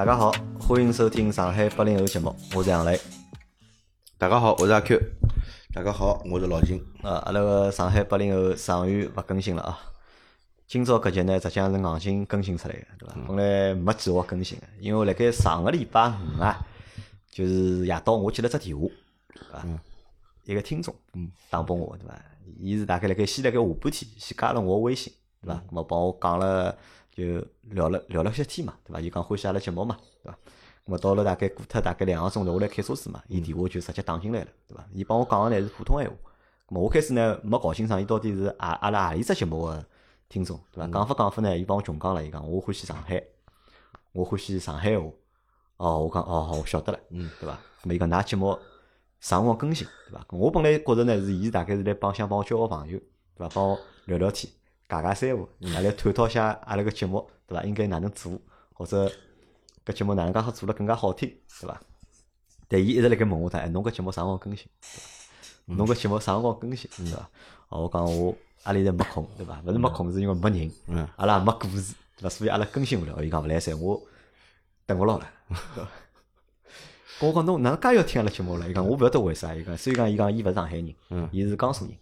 大家好，欢迎收听上海八零后节目，我是杨磊。大家好，我是阿 Q。大家好，我是老金。呃，阿拉个上海八零后上月勿更新了啊。今朝搿集呢，实际上是硬性更新出来个，对伐？本来没计划更新个，因为辣盖上个礼拜五啊，就是夜到我接了只电话，对伐？一个听众打拨我，对伐？伊是大概辣盖先辣盖下半天先加了我微信，对伐？咾帮我讲了，就聊了聊了些天嘛，对伐？伊讲欢喜阿拉节目嘛，对伐？咾么到了大概过脱大概两个钟头，我来开车子嘛，伊电话就直接打进来了，对伐？伊帮我讲个呢是普通闲话，咾么我开始呢没搞清爽伊到底是阿阿拉何里只节目个听众，对伐？讲法讲法呢，伊帮我穷讲了，伊讲我欢喜上海，我欢喜上海话。哦，我讲哦好，我晓得了，嗯，对伐？咾么伊讲㑚节目啥辰光更新，对伐？我本来觉着呢是伊大概是来帮想帮我交个朋友，对伐？帮我聊聊天，尬尬三胡，来来探讨下阿拉个节目，对伐？应该哪能做，或者搿节目哪能介好做了更加好听，对伐？但伊一直辣盖问我，他哎，侬搿节目啥辰光更新？侬搿节目啥辰光更新，对伐？哦，我讲我阿里在没空，对伐？勿是没空，是因为没人，嗯阿拉也没故事，对伐？所以阿拉更新勿了。伊讲勿来三，我等勿牢了。我讲侬哪能介要听阿拉节目了？伊讲我勿晓得为啥。伊讲，所以讲伊讲伊勿是上海人，伊是江苏人，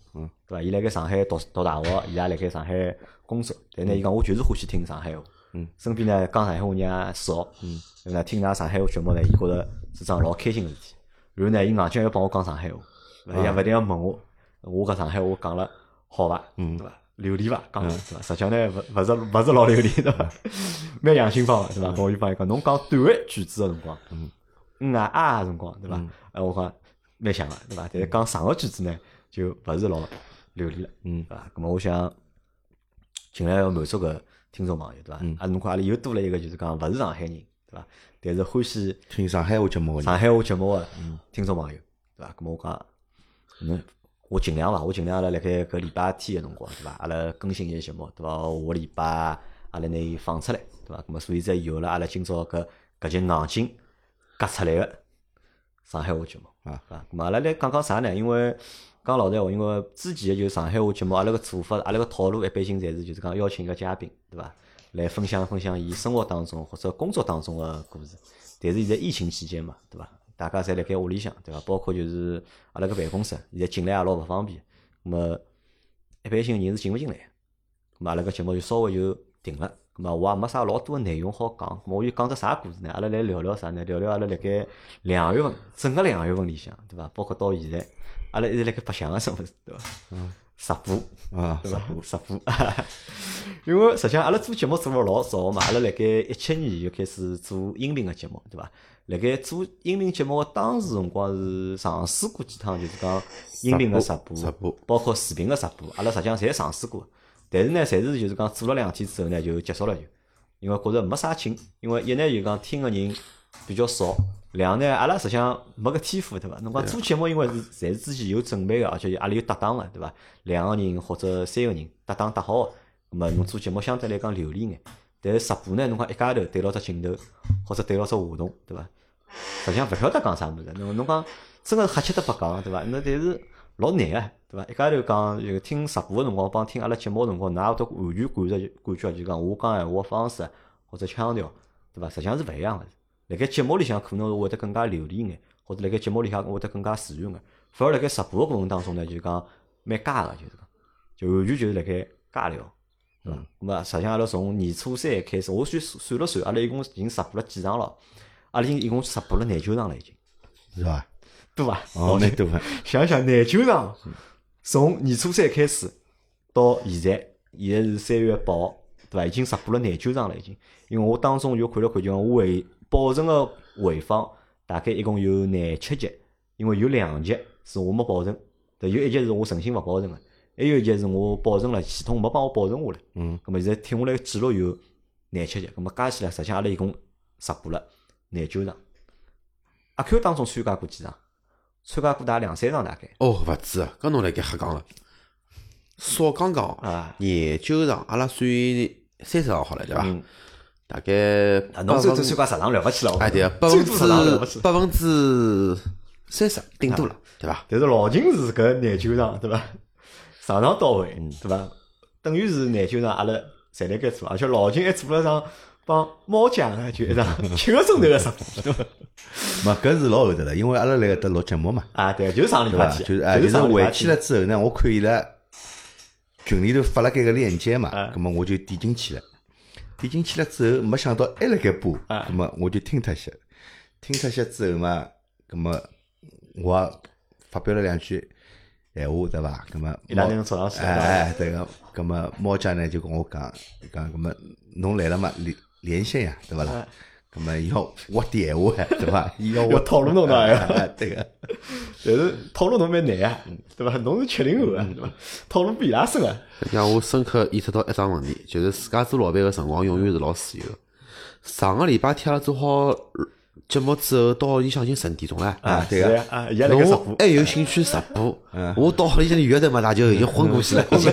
对伐？伊辣盖上海读读大学，伊也辣盖上海工作。但呢，伊讲我就是欢喜听上海话。嗯身边呢讲上海话人也少。嗯，那听㑚上海话节目呢，伊觉着是桩老开心个事体。然后呢，伊硬劲要帮我讲上海话，伊也勿一定要问我，我搿上海话讲了好伐？嗯对伐？流利伐？讲了对伐？实际上呢，勿勿是勿是老流利，对伐？蛮洋泾浜个，对伐？我就帮伊讲，侬讲短句子个辰光，嗯嗯啊啊个辰光，对伐？哎，我讲蛮像个，对伐？但是讲长个句子呢，就勿是老流利了，嗯对伐？咁么我想尽量要满足搿听众朋友，对伐？啊，侬看阿拉又多了一个，就是讲勿是上海人，对伐？但是欢喜听上海话节目个人，上海话节目个听众朋友，对伐？咁么我讲，侬我尽量伐，我尽量阿拉辣盖搿礼拜天个辰光，对伐？阿拉更新一些节目，对伐？下个礼拜阿拉拿伊放出来，对伐？咁么所以才有了阿拉今朝搿搿节硬劲夹出来个上海话节目啊，对伐？咁么阿拉来讲讲啥呢？因为讲老实闲话，因为之前个就是上海话节目，阿拉个做法，阿拉个套路一般性侪是就是讲邀请一个嘉宾，对伐？来分享分享伊生活当中或者工作当中个故事。但是现在疫情期间嘛，对伐？大家侪辣盖屋里向，对伐？包括就是阿拉个办公室，现在进来也老勿方便。咁么一般性人是进勿进来。咁么阿拉个节目就稍微就停了。咁么我也没啥老多个内容好讲。我就讲只啥故事呢？阿拉来聊聊啥呢？聊聊阿拉辣盖两月份，整个两月份里向，对伐？包括到现在，阿拉一直辣盖白相个什么事，对伐？嗯。直播。啊，对伐？直播，因为实际上阿拉做节目做了老早个嘛，阿拉辣盖一七年就开始做音频个节目，对伐？辣盖做音频节目个当时辰光是尝试过几趟，就是讲音频个直播，直播包括视频个直播，阿拉实际上侪尝试过。但是呢，侪是就是讲做了两天之后呢，就结束了就，因为觉着没啥劲，因为一呢就讲听个人比较少，两呢阿拉实际上没搿天赋，对伐？侬讲做节目，因为是侪是之前有准备个，而且阿拉有搭档个，对伐？两个人或者三个人搭档搭好个，咁么侬做节目相对来讲流利眼。但是直播呢，侬讲一家头对牢只镜头，或者对牢只话筒，对伐？实际上勿晓得讲啥物事，侬侬讲真个是瞎七搭八讲，对伐？那但是老难个，对伐？一家头讲就听直播个辰光，帮听阿拉节目个辰光，㑚会得完全感着感觉就是讲我讲闲话个方式或者腔调，对伐？实际上是勿一样个。辣盖节目里向可能是会得更加流利眼，或者辣盖节目里向会得更加自然眼。反而辣盖直播个过程当中呢，就是讲蛮尬个，就是讲，就完全就是辣盖尬聊。对伐？咁么实际上阿拉从年初三开始，我算算了算，阿拉一共已经直播了几场了？阿拉已经一共直播了廿九场了，已经，是伐？对伐？哦，蛮多个，想想廿九场，从年初三开始到现在，现在是三月八号，对伐？已经直播了廿九场了，已经。因为我当中就看了看，就讲我回保存个回放大概一共有廿七集，因为有两集是我没保存，对，有一集是我诚心勿保存个，还有一集是我保存了，系统没帮我保存下来。嗯，咁么现在听下来记录有廿七集，咁么加起来，实际上阿拉一共直播了廿九场。阿 Q 当中参加过几场？参加过大概两三场大概。哦，勿止啊，搿侬辣盖瞎讲了，少讲讲啊廿九场，阿拉算三十场好了，对伐？嗯大概啊，侬最多参加十场了勿起了，百分之三十顶多了，对伐？但是老秦是搿廿九场对伐？场场到位，对伐？等于是廿九场阿拉侪辣盖做，而且老秦还做了场帮猫姐个就一场七个钟头个直播？嘛，搿是老后头了，因为阿拉辣搿搭录节目嘛，啊，对，就是上礼？拜天，就是哎，就是回去了之后呢，我看伊拉群里头发了搿个链接嘛啊，葛么我就点进去了，点进去了之后，没想到还辣盖播，啊葛么我就听脱些，听脱些之后嘛，葛末我也发表了两句闲话，对伐？葛么伊能坐上去哎哎，对个，葛么猫家呢就跟我讲，讲葛么侬来了嘛，连连线呀，对勿啦哎？葛么要挖点闲话，对伐？伊 要要我套路侬的哎呀哎对个。但是套路侬蛮难啊，对伐？侬是七零后啊，对伐？套路比伊拉深啊。让我深刻意识到一桩问题，就是自家做老板个辰光永远是老自由的。上个礼拜天阿拉做好节目之后，到里向已经十二点钟了。啊对个啊，伊拉辣盖直播，侬还有兴趣直播？我到屋里向约的嘛，那就已经昏过去了。已经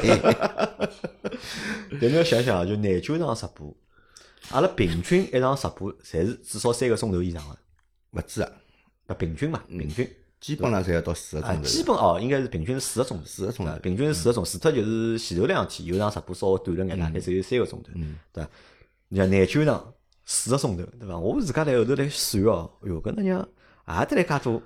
但侬要想想啊，就廿九场直播，阿拉平均一场直播侪是至少三个钟头以上个，勿止啊，不平均嘛，平均基本上侪要到四个啊，钟头。基本哦，应该是平均是四个钟头，四个钟头啊平均是四个钟头，除脱就是前头两天有场直播稍微短了眼，大概只有三个钟头，对伐？你像廿九场四个钟头，对伐？我自家在后头来算哦，哎哟，搿能样也得来介多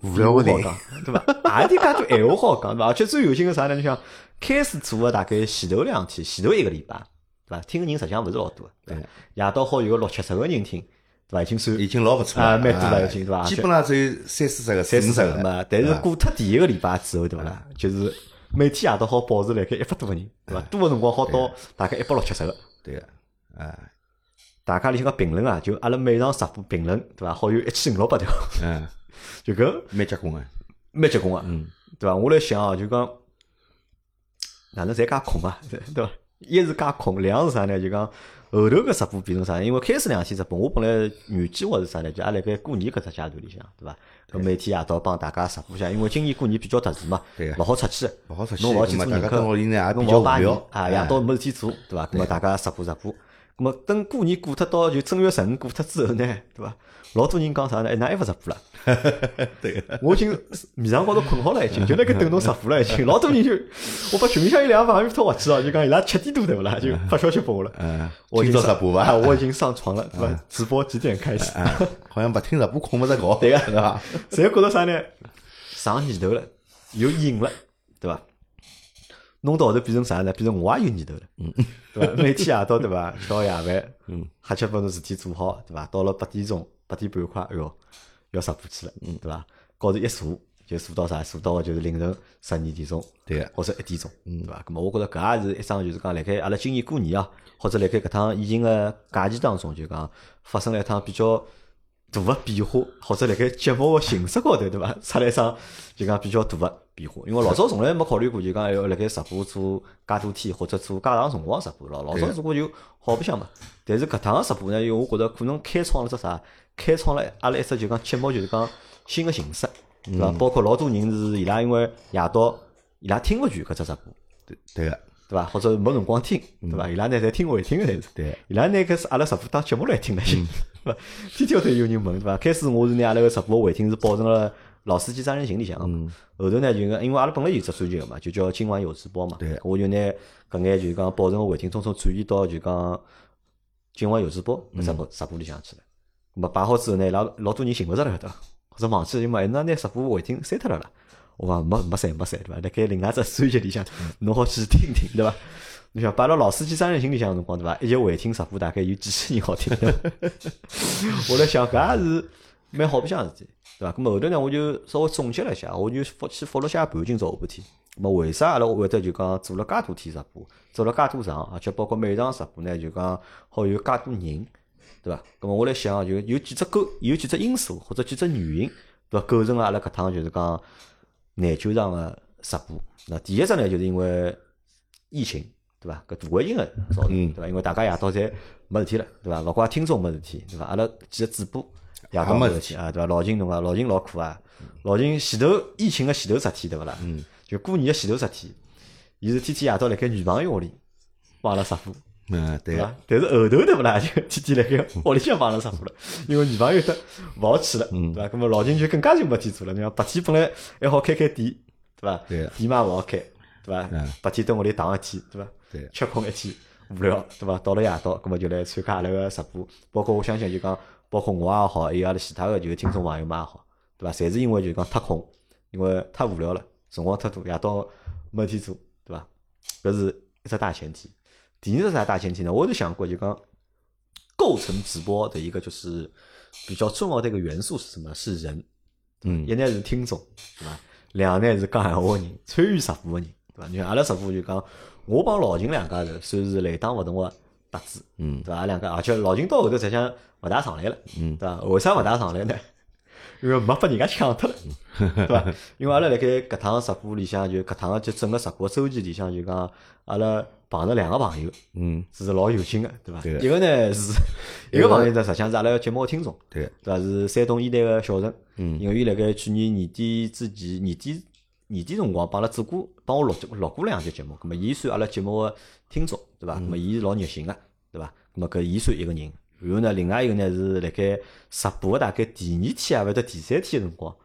无聊话好讲，对伐？也得介多闲话好讲，对伐？而且最有劲个啥呢？你想开始做个大概前头两天，前头一个礼拜，对伐？听个人实际上勿是老多，对伐？夜到好有个六七十个人听，对伐？已经算已经老勿错了，啊蛮多了啊已经对伐基本上只有三四十个、三四十个嘛，但是过脱第一个礼拜之后，对伐啦？就是每天夜到好保持辣盖一百多个人，对伐？多个辰光好到大概一百六七十个。对个，啊，大家里向个评论啊，就阿拉每场直播评论，对伐？好有一千五六百条，嗯，就搿蛮结棍个，蛮结棍个，嗯，对伐？我来想啊，就讲哪能侪介空啊，对对伐？一是加空，两是啥呢？就讲后头个直播变成啥？因为开始两天直播，我本来原计划是啥呢？就阿拉辣盖过年搿只阶段里向，对伐？搿每天夜到帮大家直播一下，因为今年过年比较特殊嘛勿好出去，勿好出去侬勿好去咁做人客侬勿好拜较无聊年啊，哎夜到没事体做，对伐？咾么大家直播直播，咁么等过年过脱到就正月十五过脱之后呢，对伐？老多人讲啥呢？哎，㑚还勿直播了？对，我已经面上高头困好了，已经就辣盖等侬直播了，已经。老多人就我把群里向有两个朋友拖回去了，就讲伊拉七点多对勿啦，就发消息拨我了。嗯，我已经上今朝直播啊，伐？我已经上床了，对伐？直播几点开始？啊，好像勿听直播困勿着觉，对个对伐？侪觉着啥呢？上年头了，有瘾了，对伐？弄到后头变成啥呢？变成我也有念头了，对伐？每天夜到对伐？吃好夜饭，嗯，瞎七八侬事体做好，对伐？到了八点钟、八点半快，哎哟，要直播去了，嗯，对伐？高头一坐就坐到啥？坐到就是凌晨十二点钟，对个或者一点钟，嗯对伐？咁么我觉着搿也是一桩就是讲辣盖阿拉今年过年啊，或者辣盖搿趟疫情个假期当中，就讲发生了一趟比较大个变化，或者辣盖节目个形式高头，对伐？出来一桩就讲比较大个变化。因为老早从来没考虑过，就讲要辣盖直播做介多天，或者做介长辰光直播咯。老早如果就好白相嘛。但是搿趟个直播呢，因为我觉着可能开创了只啥？开创了阿拉一只就讲节目，就是讲新个形式，对伐？包括老多人是伊拉因为夜到伊拉听勿全搿只直播。对对个，对伐？或者没辰光听，对伐？伊拉呢侪听回听个侪是，对伊拉拿搿是阿拉直播当节目来听了，对 伐？天天都有人问，对伐？开始我是拿阿拉个直播回听是保存了老司机三人行里向后头呢就讲因为阿拉本来有只专辑个嘛，就叫今晚有直播嘛，对我就拿搿眼就是讲保存个回听，统统转移到就讲今晚有直播搿只播直播里向去了。咁么摆好之后呢，伊拉老多人寻勿着了晓得伐，或者忘记了就嘛，那拿直播回听删脱了啦。我讲没没删没删对伐？辣盖另外只专辑里向，侬好去听听对伐？你想摆到老司机三人行里向个辰光对伐？一集回听直播大概有几千人好听。我来想搿也是蛮好白相个事体，对伐？咁么后头呢，我就稍微总结了一下，我就复去复了下盘今朝下半天。咁么为啥阿拉会得就讲做了介多天直播，做了介多场，而且包括每场直播呢，就讲好有介多人，对伐？咁么我来想，就有几只构，有几只因素或者几只原因，对伐？构成了阿拉搿趟就是讲廿九场个直播。那第一只呢，就是因为疫情，对伐？搿大环境个造成，对伐？因为大家夜到侪没事体了，对伐？勿怪听众没事体，对伐？阿拉几个主播夜到没事体啊，对伐？老秦侬啊，老秦老苦啊，老秦前头疫情个前头十天，对勿啦？嗯。就过年个前头十天，伊是天天夜到辣盖女朋友屋里帮阿拉直播。嗯，对个对伐，？但是后头对勿啦，就天天辣盖屋里向帮阿拉直播了，因为女朋友得勿好去了，对伐？搿么老金就更加就没天做了。你讲白天本来还好开开店，对伐？对个店嘛勿好开，对伐嗯？白天蹲屋里躺一天，对伐？对吃空一天，无聊，对伐？到了夜到，葛末就来参加阿拉个直播。包括我相信就讲，包括我也好，还有阿拉其他个就是听众朋友们也好，对伐？侪是因为就讲太空，因为太无聊了，辰光太多，夜到没事体做，对伐？搿是一只大前提。第二个啥大前提呢？我就想过，就讲构成直播的一个就是比较重要的一个元素是什么？是人。嗯一呢是听众，对伐？两呢是讲闲话个人，参与直播个人，对伐？你看阿拉直播就讲，我帮老秦两家头算是雷打勿动个搭子，嗯对伐？两家，而且老秦到后头实际上勿大上来了，嗯对伐？为啥勿大上来呢？因为没拨人家抢脱了，对伐？因为阿拉辣盖搿趟直播里向，就搿趟个就整个直播周期里向，就讲阿拉碰着两个朋友，嗯，是老有劲个，对伐？一个呢是 一个朋友呢，实际上是阿拉个节目个听众，对个，对伐？是山东烟台个小陈，嗯因为伊辣盖去年年底之前，年底年底辰光帮阿拉做过，帮我录录过两集节目，咁么伊算阿拉节目个听众，对伐？咁么伊是老热心个，对伐？咁么搿伊算一个人，然后呢，另外一个呢是辣盖直播个大概第二天啊，或者第三天个辰光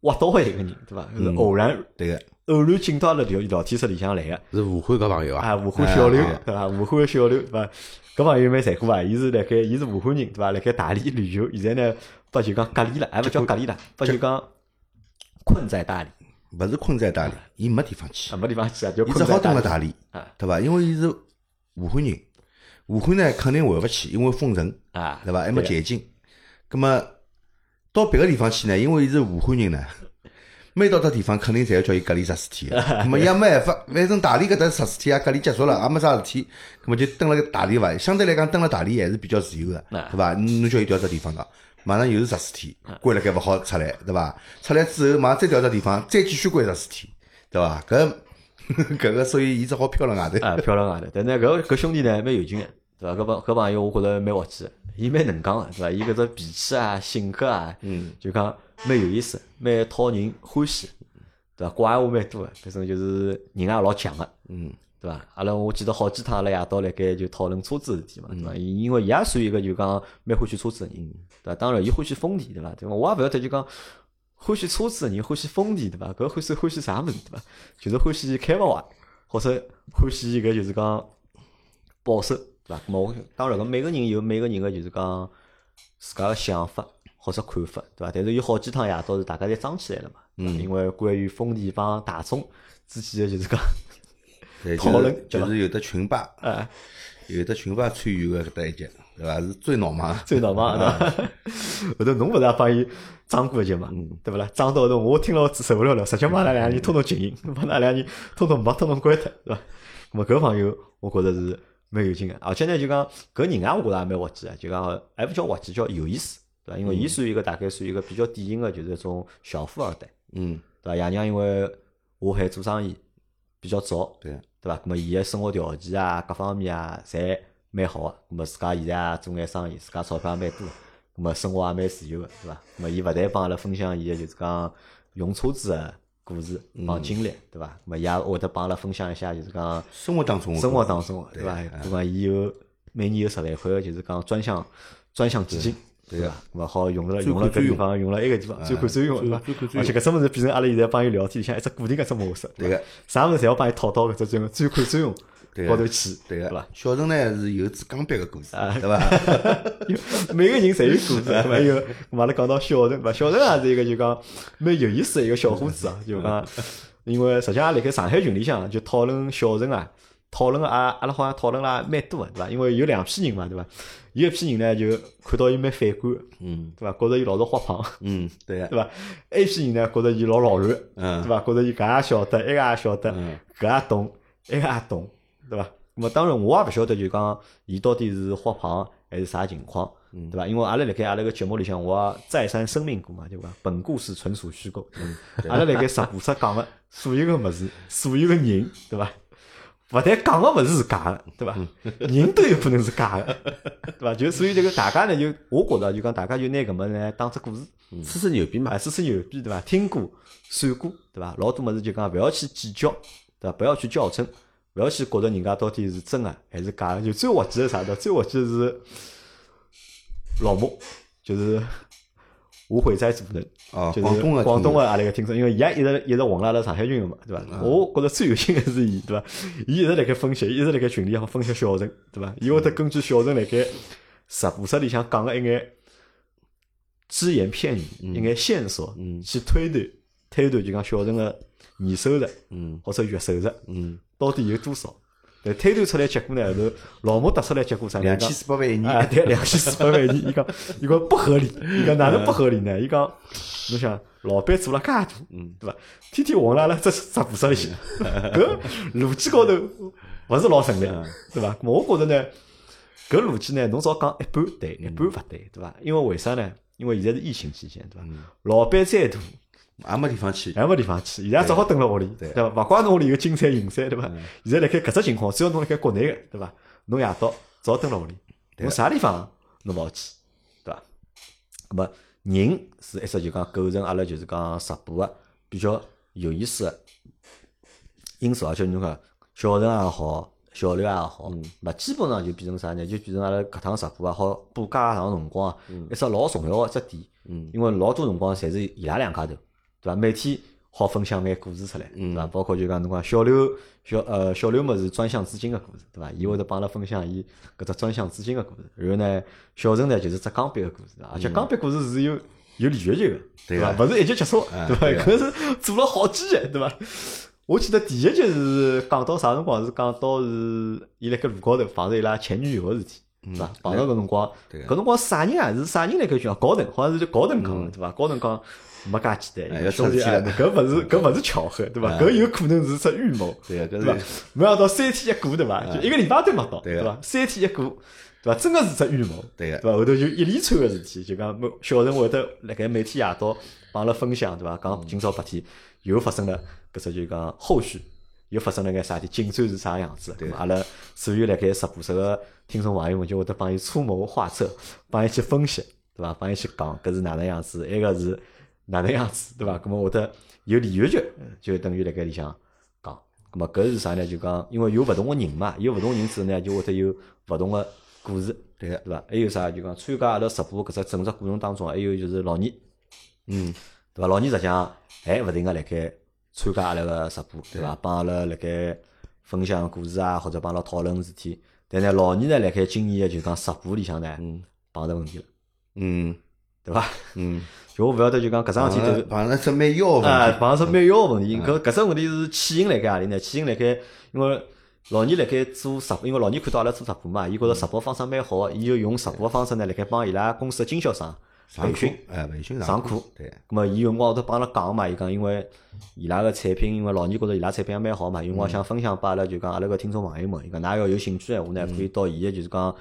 挖到个一个人，对伐？是偶然对个，偶然进到阿拉聊聊天室里向来个。是武汉搿朋友啊，啊，武汉小刘哎对伐？武汉个小刘对伐？搿朋友蛮残酷啊！伊是辣盖，伊是武汉人对伐？辣盖大理旅游，现在呢，拨就讲隔离了，还勿叫隔离了，拨就讲困在大理，勿是困在大理，伊没地方去啊，，没地方去啊，就伊只好蹲辣大理啊，对伐？因为伊是武汉人，武汉呢肯定回勿去，因为封城，啊，对伐？还没对解禁，葛么到别个地方去呢？因为伊是武汉人呢，每到笪地方肯定侪要叫伊隔离十四天个，葛么伊也没办法，反正大理搿搭十四天也隔离结束了，也没啥事体，那么就蹲辣大理伐？相对来讲，蹲辣大理还是比较自由个，啊对伐？侬叫伊调只地方个，马上又是十四天，关了该勿好出来，对伐？出来之后马上再调只地方，再继续关十四天，对伐？搿 搿个所以伊只好漂辣外头。啊，漂亮外头。但呢搿搿兄弟呢，蛮有劲个，对伐？搿帮搿朋友我觉着蛮滑稽个，伊蛮能讲个，对伐？伊搿只脾气啊、性格啊，嗯，就讲蛮有意思，蛮讨人欢喜，对伐？怪闲话蛮多个，搿种就是人也老强个。嗯，对伐？阿拉我记得好几趟阿拉夜到辣盖就讨论车子事体嘛，嗯对伐？伊因为伊也算一个就讲蛮欢喜车子个人，对伐？当然伊欢喜丰田，对伐？对伐？我也勿晓得就讲欢喜车子个人欢喜丰田，对伐？搿欢喜欢喜啥物事，对伐？就是欢喜开勿坏，或者欢喜搿就是讲保守，对伐？咾我当然搿每个人有每个人个就是讲自家个想法或者看法，对伐？但是有好几趟夜到是大家侪装起来了嘛，因为关于丰田帮大众之间个就是讲。对，讨论就是有的群霸，哎，有的群霸参与个搿搭一节，对伐？是最闹忙，最闹忙 对伐？后头侬勿是也帮伊装过一节嘛，对勿啦？装到后头我听了受不了了，直接把那两个人统统静音，把那两个人统统没统统关脱，对伐？咁么搿朋友我觉着是蛮有劲个，而且呢就讲搿人啊，我觉着也蛮滑稽个，就讲还勿叫滑稽，叫有意思，对伐？因为伊属于一个大概属于一个比较典型个，就是一种小富二代，嗯，对伐？爷娘因为下海做生意比较早，对，对伐？那么伊个生活条件啊，各方面啊，侪蛮好个。咁么自家现在也做眼生意，自家钞票也蛮多，那么生活也蛮自由个，对伐？那么伊勿但帮阿拉分享伊个就是讲用车子个故事帮经历，对伐？那么伊也会得帮阿拉分享一下，就是讲生活当中，生活当中个，对伐？那么？伊有每年有十来块个，就是讲专项专项基金。对对伐？咁么好用了用了搿款专用地方，用了埃个地方，专款专用，对伐专款？专用而且搿只物事变成阿拉现在帮伊聊天里向一只固定个只模式，对个？啥物事侪要帮伊套到搿只专专款专用高头去，对个对伐？。小陈呢是有支钢笔个故事，啊对伐？每个人侪有故事，对伐？有，咁阿拉讲到小陈，对伐？小陈也是一个就讲蛮有意思的一个小伙子啊，就讲，因为实际上辣盖上海群里向就讨论小陈啊，讨论个啊，阿拉好像讨论了蛮多个，对伐？因为有两批人嘛，对伐？有一批人呢就看到伊蛮反感的，嗯对伐？觉着伊老是花胖，嗯，对个，对伐？一批人呢觉着伊老老实，嗯对伐？觉着伊搿也晓得，埃个也晓得，嗯搿也懂，埃个也懂，对伐？那么当然我也勿晓得，就讲伊到底是花胖还是啥情况，对伐？因为阿拉辣盖阿拉个节目里向，我也再三声明过嘛，对伐？本故事纯属虚构，阿拉辣盖直播室讲个所有个物事，所有个人，对伐？勿但讲个物事是假个，对伐？人都有可能是假个，对伐？就所以这个大家呢，就我觉着就讲大家就拿搿么呢当只故事，吹吹牛逼嘛啊，，吹吹牛逼，对伐？听过、算过，对伐？老多物事就讲勿要去计较，对伐？不要去较真，勿要去觉着人家到底是真个还是假个。就最滑稽的啥的，最滑稽的是老莫，就是我会在做人，哦，就是广东个广东个个阿拉个听众，因为伊也一直一直混了阿拉上海群个嘛，对伐？我觉着最有劲个是伊，对伐？伊一直辣盖分析，一直辣盖群里向分析小陈，对伐？伊会得根据小陈辣盖直播室里向讲个一眼只言片语、一眼线索，去推断推断，就讲小陈个年收入嗯或者月收入嗯，到底有多少？但推断出来结果呢，后头老毛得出来结果啥呢？两讲千四百万一啊，年，对，两千四百万一年，伊讲，伊讲不合理，伊讲哪能不合理呢？伊讲，侬想，老板做了介大，嗯，对伐？天天混辣辣这直播室里向，搿逻辑高头勿是老成立，对伐？我觉着呢，搿逻辑呢，侬只要讲一半对，一半勿对，对伐？因为为啥呢？因为现在是疫情期间，对伐？老板再大，也没地方去，也没地方去，现在只好蹲辣屋里，对伐？勿怪侬屋里有金山银山，对伐？现在辣盖搿只情况，只要侬辣盖国内个，对伐？侬夜到只好蹲辣屋里，侬啥地方侬勿好去，对伐？咁么人是一只就讲构成阿拉就是讲直播个比较有意思个因素，而且侬讲小陈也好，小刘也好，勿基本上就变成啥呢？就变成阿拉搿趟直播也好，播介长辰光啊，一只老重要个只点。因为老多辰光侪是伊拉两家头，对伐？每天好分享眼故事出来，对伐？包括就讲侬讲小刘小呃小刘么是专项资金个故事，对伐？伊会得帮阿拉分享伊搿只专项资金个故事。然后呢，小陈呢就是只钢笔个故事，而且钢笔故事是有有连续剧个，对伐？勿是一集结束，对伐？搿是做了好几集，对伐？我记得第一集是讲到啥辰光？是讲到是伊辣盖路高头碰着伊拉前女友个事体，对伐？碰着搿辰光，搿辰光啥人啊？是啥人辣盖讲？高登，好像是就高登讲的，对伐？高登讲没介简单，哎要出去了搿勿是搿勿是巧合，对伐？搿有可能是只预谋，对个，搿是？没想到三天一过，对伐？就一个礼拜都没到，对伐？三天一过，对伐？真个是只预谋，对个对伐？后头就一连串个事体，就讲小陈会得辣盖每天夜到帮阿拉分享，对伐？讲今朝白天又发生了搿只就讲后续。又发生了眼啥事体？进展是啥样子？对阿拉所有辣盖直播室个听众朋友们就会得帮伊出谋划策，帮伊去分析，对伐？帮伊去讲搿是哪能样子，埃个是哪能样子，对伐？咁么会得有连续剧，就等于辣盖里向讲。咁么搿是啥呢？就讲因为有勿同个人嘛，有勿同人之后呢，就会得有勿同个故事，对个，对伐？还有啥？就讲参加阿拉直播搿只整只过程当中，还有就是老倪，嗯，对伐？老倪实际上还勿停个辣盖参加阿拉个直播，对伐？帮阿拉辣盖分享故事啊，或者帮阿拉讨论事体。但呢，老倪呢辣盖今年个就讲直播里向呢，碰着问题了，嗯对伐？嗯，就我勿晓得就讲搿桩事体碰就着碰着只蛮妖问题，碰着蛮妖个问题。搿搿只问题是起因辣盖何里呢？起因辣盖因为老二辣盖做直播，因为老二看到阿拉做直播嘛，伊觉着直播方式蛮好个，伊就用直播方式呢辣盖帮伊拉公司个经销商培训。，哎，培训上课课，对，咁么伊有辰光会得帮阿拉讲嘛，伊讲因为伊拉个产品，因为老二觉着伊拉产品也蛮好嘛，有辰光想分享拨阿拉就讲阿拉个听众朋友们，伊讲㑚要有兴趣个闲话呢，可以到伊个就是讲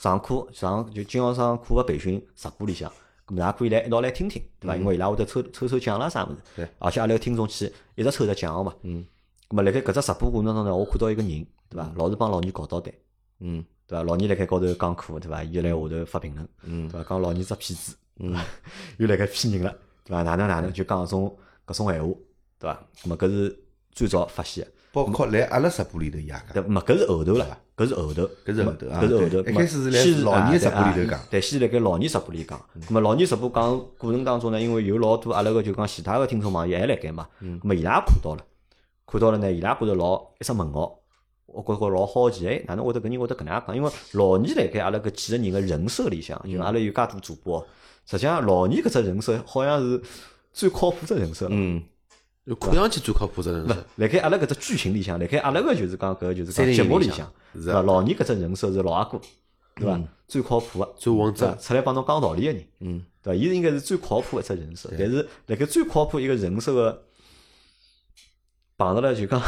上课上就经销商课个培训直播里向，咁么㑚可以来一道来听听，对伐？因为伊拉会得抽抽抽奖啦啥物事，对，而且阿拉个听众去一直抽着奖个嘛，嗯，咁么辣盖搿只直播过程当中呢，我看到一个人，对伐？老是帮老二搞捣蛋，嗯对伐？老二辣盖高头讲课，对伐？伊就来下头发评论，嗯对伐？讲老二只骗子，嗯，又辣盖骗人了，对伐？哪能哪能就讲搿种搿种闲话，对伐？咁么搿是最早发现的，包括来阿拉直播里头也讲，对，没搿是后头了，搿是后头，搿是后头啊搿是后头。对一开始是来老年直播里头啊讲对，先辣盖老年直播里讲。咁么老年直播讲过程当中呢，因为有老多阿拉个就讲其他个听众朋友还辣盖嘛，咁么伊拉也看到了，看到了呢，伊拉觉着老一只问号。我觉着老好奇，哎，哪能会得搿人会得搿能样讲？因为老年辣盖阿拉搿几个人个人设里向，就阿拉有介多主播，实际上老年搿只人设好像是最靠谱只人设了。嗯，就看上去最靠谱的人勿是，辣盖阿拉搿只剧情里向，辣盖阿拉个就是讲搿就是讲节目里向里向，对伐？老二搿只人设是老阿哥，对伐？最靠谱个，最稳对伐重。出来帮侬讲道理个人，嗯，对伐？伊是应该是最靠谱个一只人设，但是辣盖最靠谱一个人设个碰着了就讲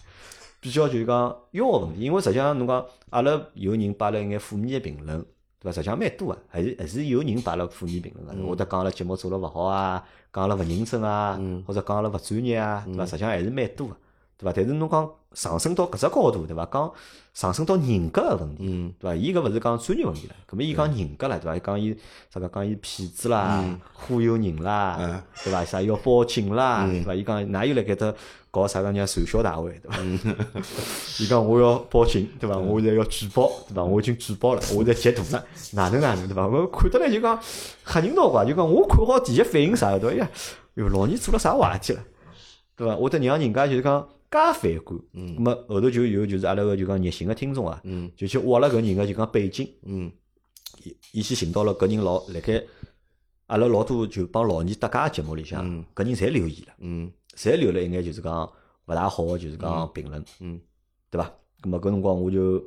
比较就是讲要个问题，因为实际上侬讲阿拉有人摆了一眼负面个评论，对伐？实际上蛮多个，还是还是有人摆了负面评论个，会得讲阿拉节目做了勿好啊，讲阿拉勿认真啊，或者讲阿拉勿专业啊，对伐？实际上还是蛮多个。对伐？但是侬讲上升到搿只高度，对伐？讲上升到人格个问题，嗯对伐？伊搿勿是讲专业问题了，搿么伊讲人格了，对伐？伊讲伊啥个讲伊骗子啦、忽悠人啦嗯，对伐？啥要报警啦，对伐？伊讲哪有辣盖搭搞啥个人家传销大会，对伐？伊讲我要报警，对伐？我现在要举报，对伐？我已经举报了，我现在截图了，哪能哪能，对伐？我看得来就讲吓人闹怪，就讲我看好第一反应啥个，对伐？哎呀，哟，老二做了啥坏事体了？对伐？我得让人家就是讲介反感。嗯。咁么后头就有就是阿拉个就讲热心个听众啊，嗯。就去挖了搿人个就讲背景，嗯。伊伊去寻到了搿人老辣盖阿拉老多就帮老二搭界个节目里向，搿人侪留言了，嗯。侪留了一眼就是讲勿大好个就是讲评论，嗯。对伐？咁么搿辰光我就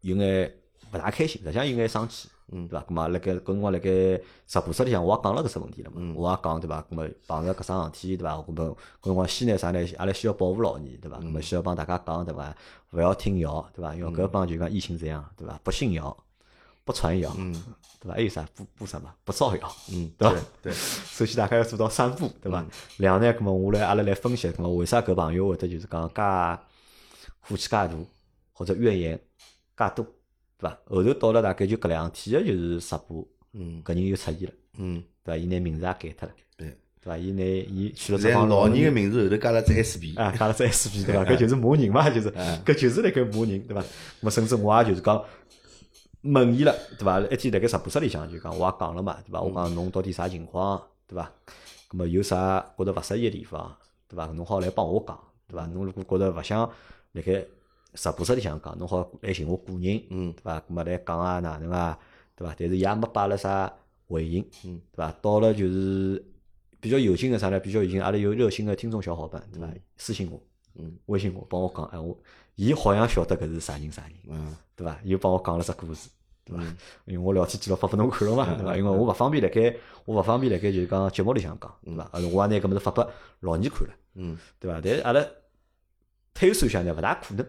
有眼勿大开心，实际上有眼生气，嗯对伐？咁么辣盖搿辰光辣盖直播室里向我也讲了搿只问题了嘛，我也讲对伐？咁么碰着搿桩事体对伐？咁么搿辰光先呢啥呢？阿拉需要保护老二对伐？咁么需要帮大家讲对伐？勿要听谣对伐？因为搿帮就讲疫情这样对伐？不信谣，不传谣，对伐？还有啥不不什么不造谣，嗯，对伐？对，首先大家要做到三步，对伐？两呢，咁么我来阿拉来分析，咁么为啥搿朋友会得就是讲介火气介大，或者怨言介多，对伐？后头到了大概就搿两天个就是直播，嗯搿人又出现了，嗯对伐？伊拿名字也改脱了，对。对伐？伊拿伊取了只老人个名字后头加了只 SB，啊，加了只 SB 对伐？搿就是骂人嘛，就是搿就是辣盖骂人对伐？甚至我也就是讲问伊了对伐？一天辣盖直播室里向就讲我也讲了嘛对伐？我讲侬到底啥情况对伐？咁么有啥觉得勿适意个地方对伐？侬好来帮我讲对伐？侬如果觉得勿想辣盖直播室里向讲，侬好来寻我个人嗯对伐？咁么来讲啊哪能啊对伐？但是伊也没摆了啥回应嗯对伐？到了就是比较有劲个啥呢？比较有劲，阿拉有热心个听众小伙伴对伐？私信我。嗯微信我帮我讲，哎，我伊好像晓得搿是啥人啥人，嗯对伐？又帮我讲了只故事，对伐？因为我聊天记录发拨侬看了嘛，对伐？因为我勿方便辣盖，我勿方便辣盖就是讲节目里向讲，对伐？呃我也拿搿物事发拨老二看了，嗯，对伐？但是阿拉推算一下呢，勿大可能，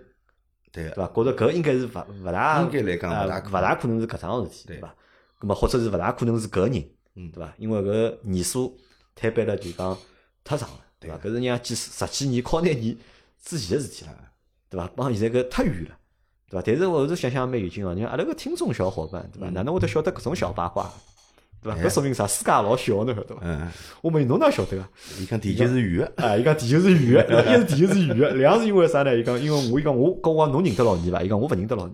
对个，对伐？觉着搿应该是勿勿大，应该来讲呃勿大可勿大可能是搿桩事体，对对伐？咁么或者是勿大可能是搿人，嗯对伐？因为搿年数摊板了就讲太长了，对伐？搿是让几十几年、靠廿年之前个事体了。对伐？帮现在搿太远了，对伐？但是我后头想想蛮有劲哦，你看阿拉个听众小伙伴，对伐？哪能会得晓得搿种小八卦？对伐？搿说明啥？世界老小，侬晓得伐？嗯，我问侬哪晓得啊？伊讲地球是圆个，啊，伊讲地球是圆个，一是地球是圆个，两是因为啥呢？伊讲因为我伊讲我跟我讲侬认得老二伐？伊讲我勿认得老二。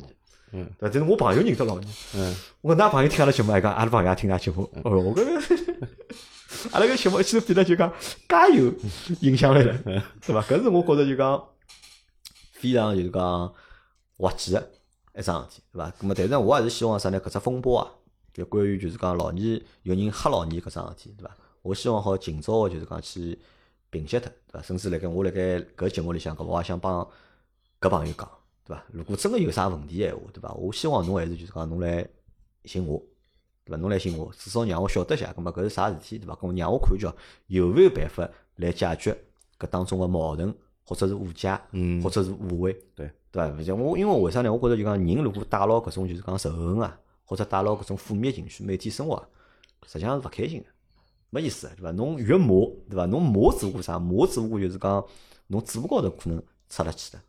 嗯，但是我朋友认得老二。嗯，我讲㑚朋友听阿拉节目，还讲阿拉朋友也听㑚节目。哦，我搿个 阿拉个节目一记头变得就讲加有影响力了，对伐？搿是我觉着就讲非常就是讲滑稽个一桩事体，对伐？咁么，但是我还是希望啥呢？搿只风波啊，就关于就是讲老年有人吓老年搿桩事体，对伐？我希望好尽早个就是讲去平息脱，对伐？甚至辣盖我辣盖搿节目里向，搿我也想帮搿朋友讲，对伐？如果真个有啥问题个闲话，对伐？我希望侬还是就是讲侬来寻我，对伐？侬来寻我，至少让我晓得一下，葛末搿是啥事体，对伐？搿让我看叫有没有办法来解决搿当中个矛盾，或者是误解，嗯或者是误会，对对伐？勿像我，因为为啥呢？我觉着就讲人如果带牢搿种就是讲仇恨啊，或者带牢搿种负面情绪，每天生活啊，实际上是勿开心个。没意思，对伐？侬越骂，对伐？侬骂只不过啥？骂只不过就是讲，侬嘴巴高头可能出了气的，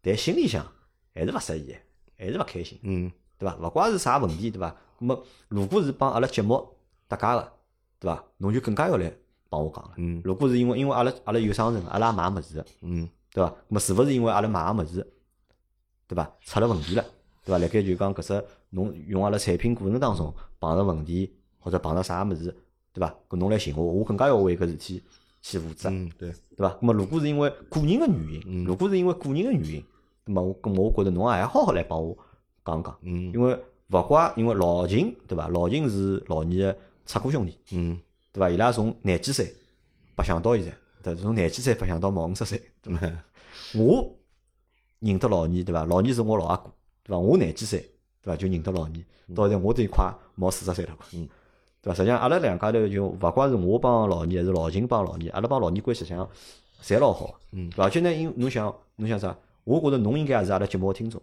但心里向还是勿适意，还是勿开心，嗯对伐？勿怪是啥问题，对伐？那么如果是帮阿拉节目搭界个，对伐？侬就更加要来帮我讲了。嗯如果是因为因为阿拉阿拉有商城，阿拉也卖物事的，嗯对伐？那么是勿是因为阿拉买个物事，对伐？出了问题了，对伐？辣盖就讲搿只侬用阿拉产品过程当中碰着问题，或者碰着啥物事，对伐？搿侬来寻我，我更加要为搿事体去负责，嗯，对，对伐？那么如果是因为个人个原因，如果是因为个人个原因，那么我，咁么我觉着侬也好好来帮我讲讲，嗯因为勿怪因为老秦，对伐？老秦是老二个出哥兄弟，嗯对伐？伊拉从廿几岁白相到现在，对伐？从廿几岁白相到毛五十岁，对伐？我认得老二，对伐？老二是我老阿哥，对伐？我廿几岁，对伐？就认得老倪，到现在我都快毛四十岁了，嗯，对伐？实际上阿拉两家头就勿怪是我帮老倪，还是老秦帮老倪，阿拉帮老倪关系实际上侪老好，嗯？而且呢，因侬想侬想啥？我觉着侬应该也是阿拉节目个听众，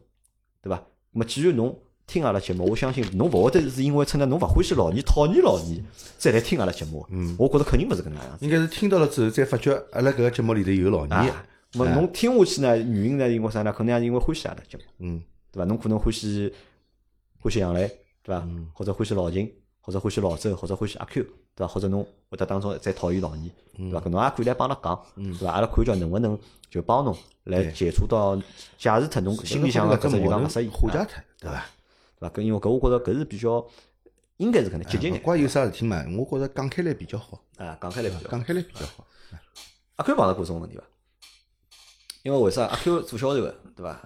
对伐？那么既然侬听阿拉节目，我相信侬勿会得是因为趁着侬勿欢喜老倪、讨厌老倪再来听阿拉节目。嗯，我觉着肯定勿是搿能样子。应该是听到了之后，再发觉阿拉搿个节目里头有老倪啊，那么侬听下去呢，原因呢，因为啥呢？可能也是因为欢喜阿拉节目，嗯，对伐？侬可能欢喜欢喜杨澜，对伐？或者欢喜老秦，或者欢喜老周，或者欢喜阿 Q，对伐？或者侬会得当中再讨厌老倪，对伐？搿侬也可以来帮阿拉讲，对伐？阿拉看叫能勿能就帮侬来解除到解除脱侬心里向个搿只就讲勿适意，化解啊脱，对伐？对伐？搿因为搿我觉着搿是比较应该是搿能积极眼勿管有啥事体嘛，我觉着讲开来比较好，啊，讲开来比较好。讲开来比较好。阿 Q 碰到过这种问题伐？因为为啥阿 Q 做销售个，对伐？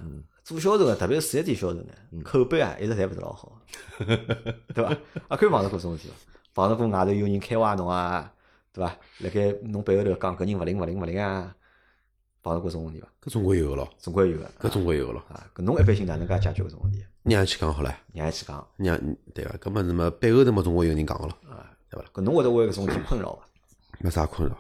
做销售个，特别是四 S 店销售呢，口碑啊一直侪勿是老好，对伐？阿 Q 碰到过这种问题伐？碰到过外头有人开挖侬啊，对伐？辣盖侬背后头讲搿人勿灵勿灵勿灵啊，碰到过这种问题伐？搿总归有个咯，总归有个搿总归有个咯。啊。搿侬一般性哪能介解决搿种问题？让伊去讲好了，让伊去讲让对伐，搿么那么背后头么总归有人讲个咯，啊，对伐？搿侬会得为搿种困扰伐？没啥困扰，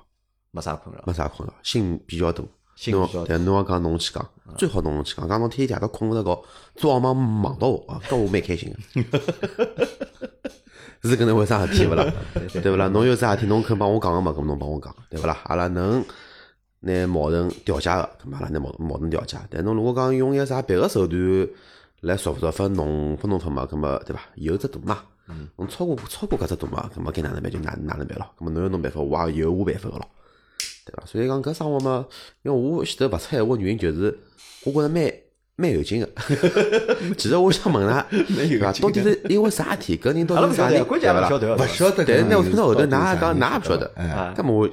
没啥困扰没，啥困扰，心比较大。侬心比较大对，侬要讲侬去讲，最好侬去讲，讲侬天天夜到困勿着觉，做噩梦梦到我，啊搿我蛮开心个。是搿能回啥事体勿啦？对勿啦？侬有啥事体侬肯帮我讲个嘛？搿侬帮我讲，对勿啦？阿拉能拿矛盾调解个，搿么阿拉拿矛矛盾调解。但侬如果讲用一啥别个手段来说服分弄分弄分嘛，搿么对伐？有只度嘛，侬超过超过搿只度嘛，搿么该哪能办就哪哪能办咯。搿么侬有侬办法，我也有我办法个咯。对伐？所以讲搿生活嘛，因为我前头勿出闲话原因就是，我觉着蛮蛮有劲个。其实我想问㑚，对伐？到底是因为啥事体？搿人到底是啥人？关键勿晓？得，勿晓得但是呢，我听到后头，㑚讲㑚也勿晓得。啊咁么我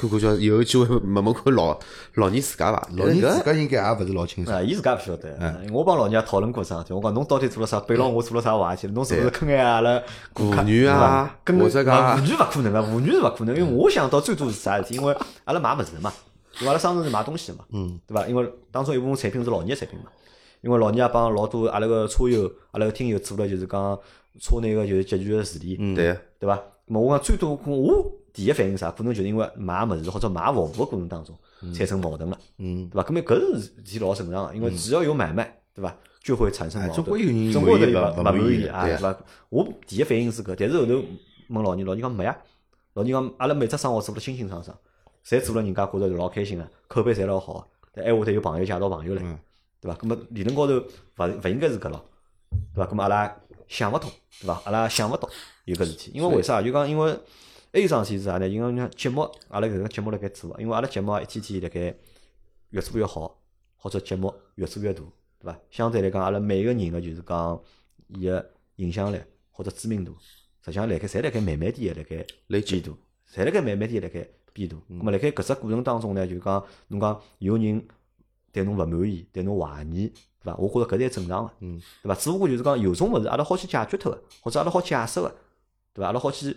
看看叫有机会问问看老老倪自家伐？老人自家应该也勿是老清爽。啊，伊自家勿晓得。我帮老娘讨论过啥事体，我讲侬到底做了啥？背牢我做了啥坏事体？侬是勿是坑害阿拉妇女啊跟或者讲啊妇女勿可能个，妇女是勿可能，因为我想到最多是啥事体？因为阿拉买物事嘛，因为阿拉商城是买东西的嘛，嗯，对伐？因为当中一部分产品是老年产品嘛，因为老年也帮老多阿拉个车友、阿拉个听友做了就是讲车内个就是集全个治理，对对伐？咁么我讲最多我第一反应啥？可能就是因为买物事或者买服务个过程当中产生矛盾了，嗯，对伐？咁么搿是事体老正常个，因为只要有买卖，对伐？就会产生矛盾，哎总归有人总归会有满意勿勿满满意啊，对对伐？我第一反应是搿，但是后头问老倪，老倪讲没呀，老倪讲阿拉每只生活做了清清爽爽，侪做了人家觉着老开心个，口碑侪老好，但闲话头有朋友介绍朋友来，对伐？那么理论高头勿勿应该是搿咯，对伐？那么阿拉想勿通，对伐？阿拉想勿到有搿事体，因为为啥？就讲因为还有桩事体是啥呢？因为像节目，阿拉搿个节目辣盖做，因为阿拉节目也一天天辣盖越做越好，或者节目越做越大，对伐？相对来讲，阿拉每个人个就是讲伊个影响力或者知名度，实际上辣盖侪辣盖慢慢点个辣盖累积变大，侪辣盖慢慢点辣盖变大。咁么辣盖搿只过程当中呢，就讲侬讲有人对侬勿满意，对侬怀疑，对伐？我觉着搿侪正常个，嗯，对伐？只不过就是讲有种物事阿拉好去解决脱个，或者阿拉好解释个，对伐？阿拉好去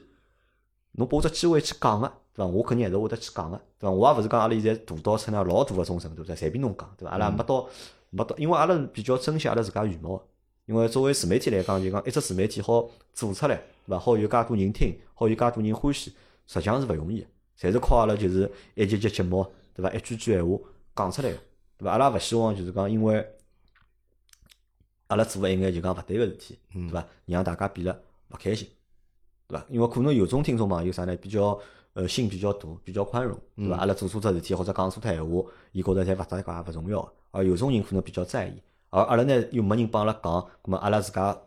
侬拨我只机会去讲个，对伐？我肯定还是会得去讲个，对伐？我也勿是讲阿拉现在大到出那老大个种程度，对伐？随便侬讲，对伐？阿拉没到没到，因为阿拉是比较珍惜阿拉自家羽毛个。因为作为自媒体来讲，就讲一只自媒体好做出来，对伐？好有介多人听，好有介多人欢喜，实际上是勿容易个，侪是靠阿拉就是一集集节目，对伐？一句句闲话讲出来个，对伐？阿拉勿希望就是讲因为阿拉做了一眼就讲勿对个事体，对伐？让大家变得勿开心，对伐？因为可能有种听众朋友啥呢，比较呃心比较大，比较宽容，对伐？阿拉做错只事体或者讲错脱闲话，伊觉着侪勿搭界勿重要个，而有种人可能比较在意，而阿拉呢又没人帮阿拉讲，葛末阿拉自家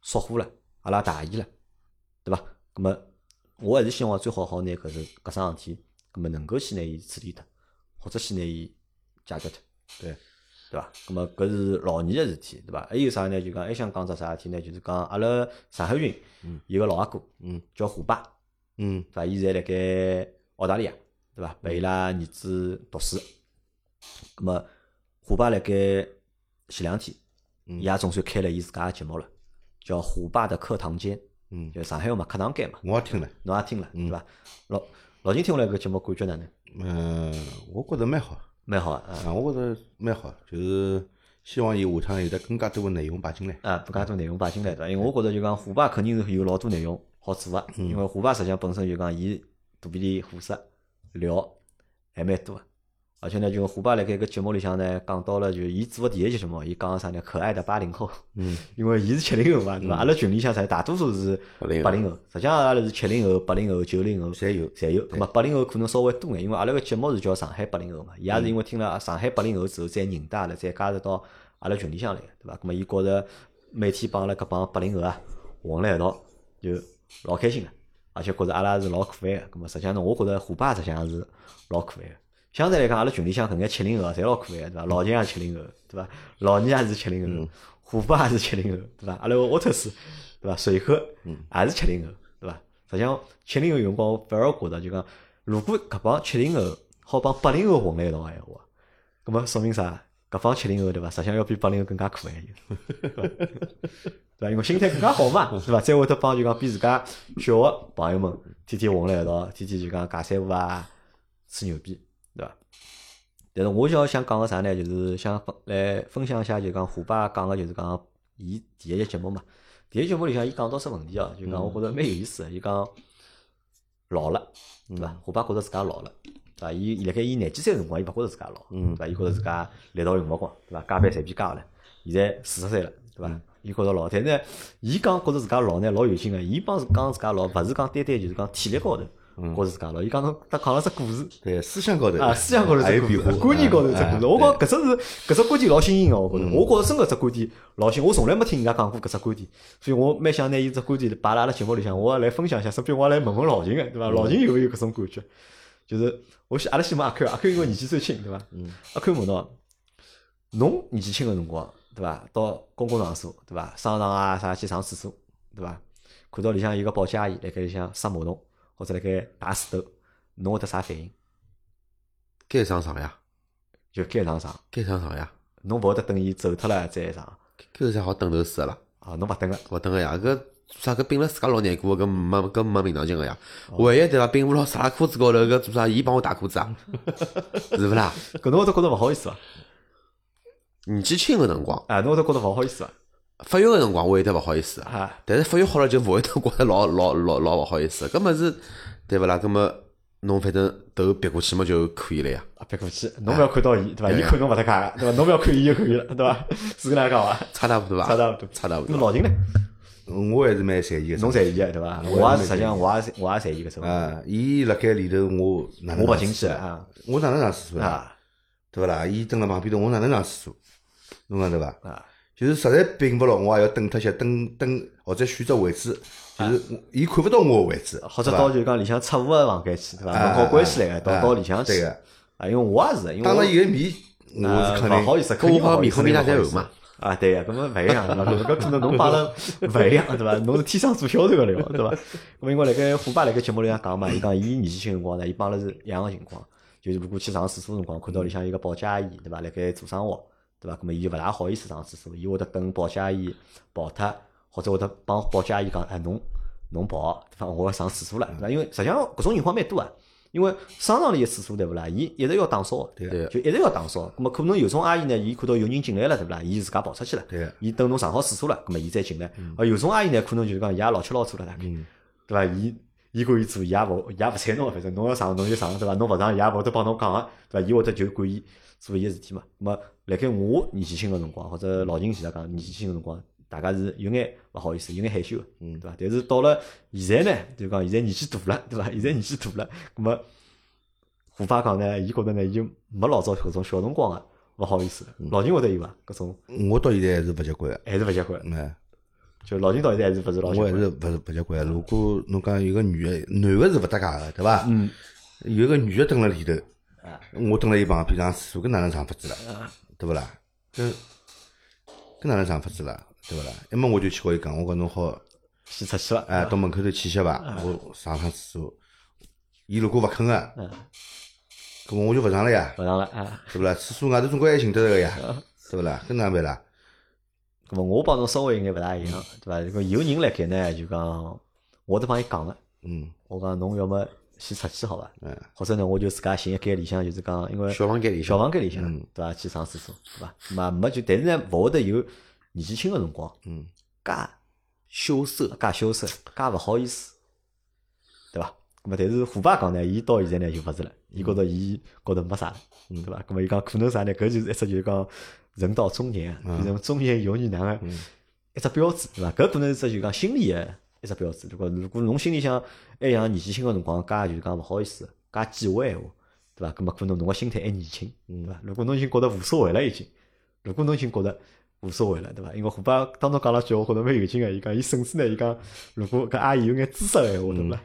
疏忽了，阿拉大意了，对伐？葛末我还是希望最好好拿搿是搿桩事体，葛末能够先拿伊处理脱，或者先拿伊解决脱。对，对伐？咁么搿是老年个事体，对伐？还有啥呢？就讲还想讲只啥事体呢？就是讲阿拉上海群有个老阿哥，嗯，叫虎爸，嗯对伐？伊现在辣盖澳大利亚，对伐？陪伊拉儿子读书。咁么虎爸辣盖前两天，伊也总算开了伊自家个节目了，叫虎爸的课堂间，嗯，就上海话嘛，课堂间嘛，我也听了，侬也听了，对伐？老老金听下来搿节目感觉哪能？嗯，我觉着蛮好，蛮好啊，啊，我觉着蛮好，就是希望伊下趟有得更加多个内容摆进来。啊，更加多内容摆进来对伐？因为我觉着就讲虎爸肯定是有老多内容好做个，因为虎爸实际上本身就讲伊肚皮里货色料还蛮多个，而且呢，就胡爸辣盖搿节目里向呢，讲到了就伊做个第一期节目，伊讲个啥呢？可爱的八零后，嗯，因为伊是七零后嘛，对伐？阿拉群里向侪大多数是80八零后，实际上阿拉是七零后、八零后、九零后侪有侪有。咁么八零后可能稍微多眼，因为阿拉个节目是叫上海八零后嘛，伊也是因为听了上海八零后之后，再认得阿拉，再加入到阿拉群里向来，对伐？咁么伊觉着每天帮阿拉搿帮八零后啊混辣一道，就老开心个，而且觉着阿拉是老可爱个。咁么实际上呢，我觉着虎爸实际上是老可爱个。相对来讲，阿拉群里向搿眼七零后啊，侪老可爱个，对伐？老秦也七零后，对伐？老倪也是七零后，虎爸也是七零后，对伐？阿拉个沃特斯，对伐？随和也是七零后，对伐？实际上七零后有辰光，我反而觉着就讲，如果搿帮七零后好帮八零后混辣一道个闲话，葛么说明啥？搿帮七零后对伐？实际上要比八零后更加可爱对伐？因为心态更加好嘛，对伐？再会得帮就讲比自家小个朋友们天天混辣一道，天天就讲尬三胡啊，吹牛逼，对伐？但是我就要想讲个啥呢？就是想分来分享一下，就讲虎爸讲个就是讲伊第一集节目嘛。第一集节目里向伊讲到只问题哦，就讲我觉着蛮有意思个。伊讲老了，对伐？虎爸觉着自家老了，对伐？伊伊辣盖伊廿几岁个辰光，伊勿觉着自家老，对伐？伊觉着自家力道用勿光，对伐？加班随便加个了，现在四十岁了，对伐？伊觉着老，但是呢，伊讲觉着自家老呢，老有劲个。伊帮讲自家老，勿是讲单单就是讲体力高头。觉着自家老，伊讲侬他讲了只故事，对思想高头啊，思想高头还只故事有变化，观念高头只故事。我讲搿只是搿只观点老新颖个，我觉嗯着，我觉着真个只观点老新，我从来没听人家讲过搿只观点，所以我蛮想拿伊只观点摆辣阿拉节目里向，我也来分享一下，顺便我也来问问老秦个，对伐？老秦有没有搿种感觉？就是我先阿拉先问阿 Q，阿 Q 因为年纪最轻，对伐？嗯阿 Q 问侬，侬年纪轻个辰光，对伐？到公共场所，对伐？商场啊啥去上厕所，对伐？看到里向有个保洁阿姨辣盖里向刷马桶，或者辣盖打水斗，侬会得啥反应？该上上呀，就该上上，该上上呀，侬勿会得等伊走脱了再上搿有啥好等头死个啦？啊？侬勿等个，勿等个呀，搿做啥搿病了自家老难过个，搿没搿没平常心个呀。万一对伐，病勿牢撒辣裤子高头，搿做啥？伊帮我打裤子啊？是勿啦？搿侬会得觉得勿好意思伐？年纪轻个辰光，啊，侬会得觉得勿好意思伐？发育个辰光我有得勿好意思啊，啊，但是发育好了就勿会得觉着老老老老勿好意思。搿么是对勿啦？搿么侬反正头别过去么就可以了呀。啊，别过去，侬勿要看到伊，对伐？伊看侬勿搭界，对伐？侬勿要看伊就可以了，对伐？是搿能介讲伐？差大勿多伐？差大勿多差大不多。那老秦呢？我还是蛮在意个。侬在意个对伐？我也是，实际上我也是我也在意搿种，啊，伊辣盖里头，我哪能我勿上厕所进去啊我哪能上厕所啊？啊对勿啦？伊蹲辣旁边头，我哪能上厕所？侬讲对伐？啊！就是实在并勿牢，我也要等脱些，等等或者选择位置，就是伊看勿到我个位置，或者到就讲里向侧户个房间去，对伐？啊门好关系来个，到啊到里向去个啊，因为我也是，因为当我了伊个面，我啊是肯定勿好意思，搿我好面孔面大肯定勿好意思侪厚嘛。啊，对个，搿么勿一样，对伐？搿可能侬帮了勿一样，对伐？侬是天生做销售个料，对伐？搿 么因为辣盖虎爸辣盖节目里向讲嘛，伊讲伊年纪轻辰光呢，伊帮了是一样个情况，就是如果去上厕所辰光，看到里向有个保洁阿姨，对伐？辣盖做生活，对伐？搿么伊就勿大好意思上厕所，伊会得等保洁阿姨跑脱，或者会得帮保洁阿姨讲，哎，侬侬跑，对伐？我要上厕所了，对伐？因为实际上搿种情况蛮多啊。因为商场里个厕所对勿啦？伊一直要打扫个，对个就一直要打扫。咁么可能有种阿姨呢，伊看到有人进来了，对勿啦？伊自家跑出去了，对个伊等侬上好厕所了，咁么伊再进来。而有种阿姨呢，可能就是讲伊也老吃老粗了，大概，对伐？伊伊可以做，伊也勿伊也勿睬侬个，反正侬要上侬就上，对伐？侬勿上伊也勿会得帮侬讲个，对伐？伊会得就管伊做伊个事体嘛。咁么辣盖我年纪轻个辰光，或者老秦前头讲年纪轻个辰光，大家是有眼勿好意思，有眼害羞个，对伐？但是到了现在呢，就讲现在年纪大了，对伐？现在年纪大了，咁么。虎爸讲呢，伊觉着呢，伊就没老早搿种小辰光个勿好意思了。老秦会得有伐？搿种我到现在还是勿习惯个。还是勿习惯。嗯，就老秦到现在还是勿是老习惯。我还是勿是勿习惯。如果侬讲有个女个，男个是勿搭界个，对伐？嗯，有个女个蹲辣里头啊，我蹲辣伊旁边上厕所，搿哪能上法子啦？对勿啦？搿搿哪能上法子啦？对勿啦？要么我就去告伊讲，我讲侬好，先出去了。哎，到门口头去歇伐？我上趟厕所。伊如果勿肯个，嗯，搿么我就勿上了呀，勿上了啊。对勿啦？厕所外头总归还寻得着个呀，对勿啦？搿哪能办啦？咁么我帮侬稍微有眼勿大一样，对伐？如果有人辣盖呢，就讲我得帮伊讲个。嗯，我讲侬要么先出去好伐？嗯，或者呢，我就自家寻一间里向，就是讲因为小房间里向小房间里向嗯，对伐？去上厕所，对伐？嘛没就，但是呢，勿会得有年纪轻个辰光，嗯，介羞涩，介羞涩，介勿好意思，对伐？咁么但是虎爸讲呢，伊到现在呢就勿是了，伊觉着伊觉着没啥，嗯，对伐？咁么伊讲可能啥呢？搿就是一只就是讲人到中年啊，变成中年油腻男个一只标志，对伐？搿可能是只就讲心理个一只标志。如果如果侬心里向还像年纪轻个辰光，介就是讲勿好意思，介忌讳闲话，对伐？咁么可能侬个心态还年轻，对伐？如果侬已经觉得无所谓了，已经，如果侬已经觉得无所谓了，对伐？因为虎爸当中讲了句，我觉着蛮有劲个，伊讲伊甚至呢，伊讲如果搿阿姨有眼姿色个闲话，对伐？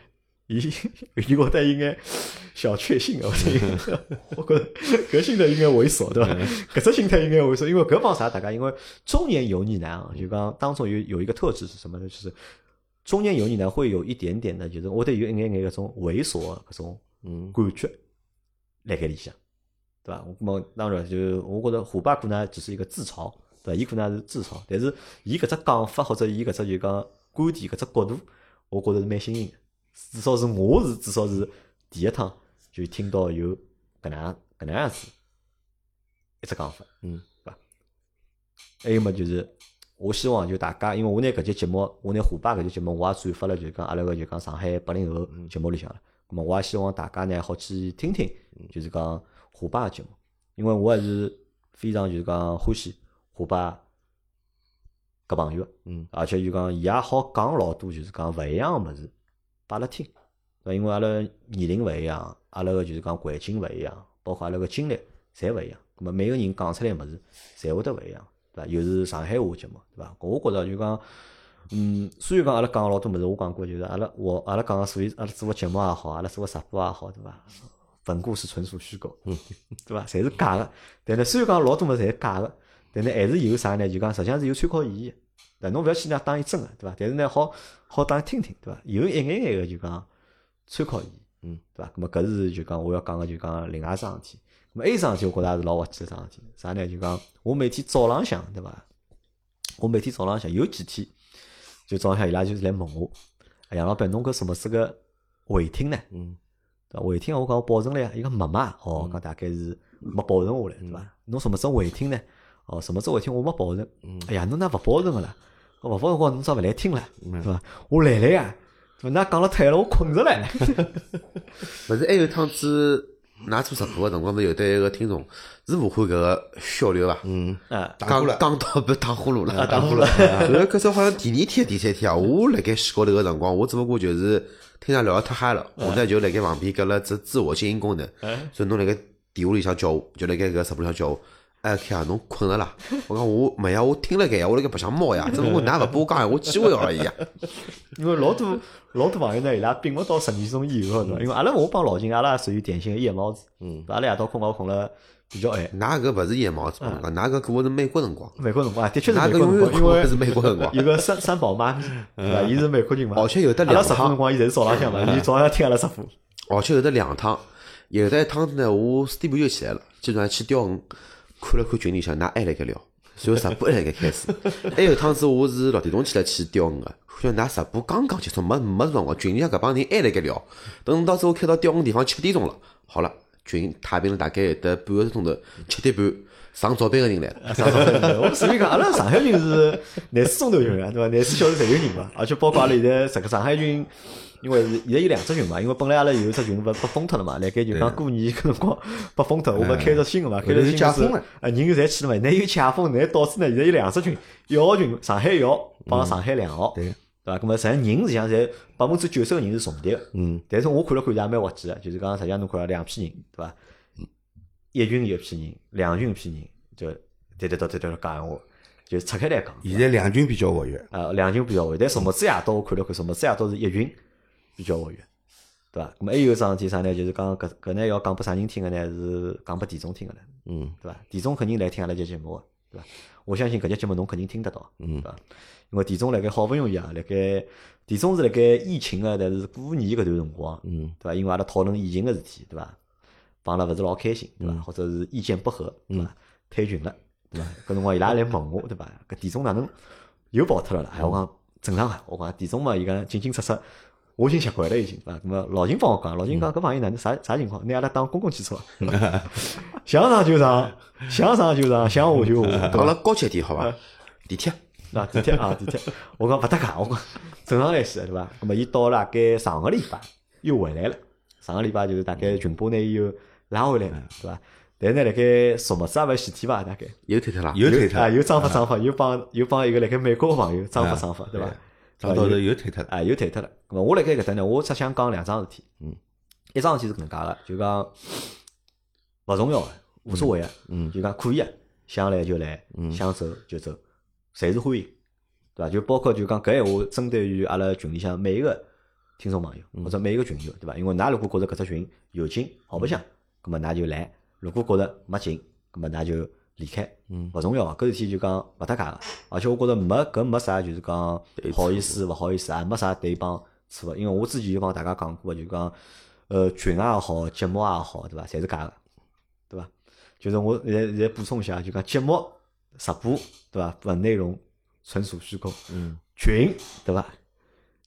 伊 伊觉得有眼小确幸哦，我觉得搿心态应该猥琐，对伐？搿只心态应该猥琐，因为搿帮啥？大家因为中年油腻男啊，就讲当中有有一个特质是什么呢？就是中年油腻呢会有一点点的，就是我得有一眼眼搿种猥琐搿种嗯感觉辣盖里向，对伐？我么当然就我觉着虎爸可能只是一个自嘲，对伐？伊可能也是自嘲，但是伊搿只讲法或者伊搿只就讲观点搿只角度，我觉着是蛮新颖个。至少是我是至少是第一趟就听到有搿能样搿能样子一只讲法，嗯，对伐？还有么就是，我希望就大家，因为我拿搿节节目，我拿虎爸搿节节目，我也转发了，就讲阿拉个就讲上海八零后节目里向了。咁么我也希望大家呢好去听听，就是讲虎爸个节目，因为我还是非常就是讲欢喜虎爸搿朋友，嗯，而且就讲伊也好讲老多就是讲勿一样个物事拨阿拉听，因为阿拉年龄勿一样，阿拉个就是讲环境勿一样，包括阿拉个经历侪勿一样，咁么每个人讲出来物事侪会得勿一样，对伐？又是上海话节目，对伐？我觉着就讲，嗯，虽然讲阿拉讲老多物事，我讲过就是阿拉我阿拉讲个所以阿拉做个节目也好，阿拉做个直播也好，对伐？本故事纯属虚构，嗯，对伐？侪是假个，但呢，虽然讲老多物事侪是假个，但呢，还是有啥呢？就讲实际上是有参考意义的。对，侬勿要去拿当伊真个，对伐？但是呢，好好当听听，对伐？有一眼眼个就讲参考意义，嗯，对伐？咁么搿是就讲我要讲个就讲另外一桩事体。咁么 A 桩事体我觉着也是老滑稽个桩事体，啥呢？就讲我每天早浪向，对伐？我每天早浪向有几天，就早浪向伊拉就是来问我，哎杨老板，侬搿什么是个违听呢？嗯，对伐？违听我讲我保存了呀，伊讲没嘛，哦，讲大概是没保存下来，对伐？侬什么时候违听呢？哦，什么时候违听我没保存？哎呀，侬那勿保存个啦？勿保存光侬咋勿来听了，对伐？我来了呀，对伐？㑚讲了太了，我困着了。勿是还有趟子，㑚做直播个辰光，勿有得一个听众是武汉搿个小刘伐？嗯，打呼了，打到被打呼噜了，啊打呼噜。然后搿时候好像第二天、第三天啊，我辣盖线高头个辰光，我只不过就是听他聊得太嗨了，我呢就辣盖旁边搿了只自我静音功能，所以侬辣盖电话里向叫我，就辣盖搿直播里向叫我。哎，看啊，侬困了啦？我讲我没呀，我听了盖呀，我辣盖白相猫呀，只不过㑚勿拨我讲闲话机会而已呀。因为老多老多朋友呢，伊拉并勿到十二点钟以后？因为阿拉我帮老金，阿拉属于典型的夜猫子，嗯，阿拉夜到困觉困了比较晚。㑚搿勿是夜猫子，我讲㑚搿过的是美国辰光，美国辰光啊，的确是美国辰光，因为是美国辰光。有个三三宝妈咪，对伐？伊是美国人嘛，而且有的两趟辰光，伊侪是早浪向嘛，伊早上听阿拉直播。而且有的两趟，有的一趟子呢，我四点半就起来了，基本上去钓鱼，看了看群里向，㑚还辣盖聊，然后直播还辣盖开始。还有趟子我是六点钟起来去钓鱼个，看㑚直播刚刚结束，没没辰光，群里向搿帮人还辣盖聊。等到最后开到钓鱼地方七点钟了，好了，群太平了大概有得半个钟头，七点半上早班个人来了。上早班我所以讲，阿拉上海群是廿四钟头群啊，对伐？廿四小时侪有人嘛，而且包括阿拉现在整个上海群，因为是现在有两只群嘛，因为本来阿拉有一只群勿被封脱了嘛，辣盖就讲过年搿辰光被封脱，我们开着新个嘛，开着新个封了。啊，人侪去了嘛，乃有解封，乃导致呢，现在有两只群，一号群上海一号帮上海两号，对。对伐？咁么实际上人实际上侪百分之九十个人是重叠。个，嗯，但是我看了看也蛮滑稽个，就是讲实际上侬看两批人，对伐？一群一批人，两群一批人，就对对对对对讲闲话，就拆开来讲。现在两军比较活跃，啊，两群比较活跃，但什么子夜到我看了看，什么子夜到是一群比较活跃，对伐？咁么还有一桩事体啥呢？就是讲搿搿呢要讲拨啥人听个呢？是讲拨田总听个唻，嗯对伐？田总肯定来听阿拉节节目个，对伐？我相信搿节节目侬肯定听得到，嗯对伐？因为田总辣盖好勿容易啊，辣盖田总是辣盖疫情个，但是过年搿段辰光，嗯对伐？因为阿拉讨论疫情个事体，对伐？帮了勿是老开心，对伐？或者是意见不合，对伐？退群了，对伐？搿辰光伊拉来问我，对伐？搿田总哪能又跑脱了啦？哎，我讲正常个，我讲田总嘛，伊讲进进出出，我已经习惯了，已经，对伐？咁么老金帮我讲，老金讲搿朋友哪能啥啥情况？拿阿拉当公共汽车，想上就上，想上就上，想下就 下？讲了高级点好伐？地铁，啊，地铁啊，地铁，我讲勿搭界，我讲正常来说，对伐？那么伊到了大概上个礼拜，又回来了。上个礼拜就是大概群播呢又拉回来了，对伐？但是呢，辣盖数目字也勿是前天伐？大概又退脱了，又退脱啊，又装发装发，又帮又帮一个辣盖美国个朋友装发装发，对伐？涨到头又退脱了。啊，又退脱了。咁么我辣盖搿搭呢，我只想讲两桩事体。嗯，一桩事体是搿能介个，就讲勿重要个，无所谓个。嗯就讲可以个，想来就来，想走就走，侪是欢迎，对伐？就包括就讲搿闲话，针对于阿拉群里向每一个听众朋友或者每一个群友，对伐？因为㑚如果觉着搿只群有劲，好白相，葛末㑚就来；如果觉着没劲，葛末㑚就离开。嗯勿重要个，搿事体就讲勿搭界个。而且我觉着没搿没啥，就是讲好意思勿好意思，也没啥对帮错个。因为我之前就帮大家讲过个，就讲呃群也好，节目也好，对伐？侪是假个，对伐？就是我现在现在补充一下，就讲节目直播，对伐？本内容纯属虚构。嗯，群对伐？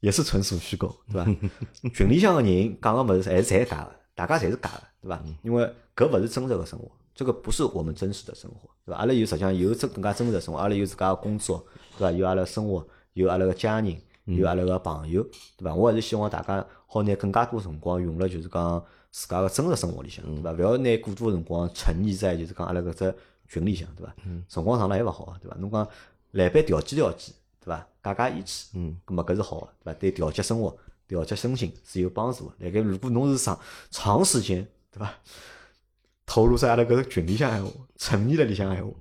也是纯属虚构，对伐？群里向个人讲个物事还是侪假个，大家侪是假个，对伐？因为搿勿是真实个生活，这个不是我们真实的生活，对伐？阿拉有实际上有真更加真实的生活，阿拉有自家个工作，对伐？有阿拉生活，有阿拉个家人，有阿拉个朋友，对伐？我还是希望大家好拿更加多辰光用了，就是讲自家个真实生活里向，对伐？勿要拿过多辰光沉溺在就是讲阿拉搿只群里向，对伐？辰光长了还勿好啊，对伐？侬讲来班调剂调剂，对伐？解解义气，嗯，咁么搿是好个，对伐？对调节生活、调节身心是有帮助个。辣盖如果侬是长长时间，对伐？投入在阿拉搿个群里向闲话，沉迷辣里向闲话，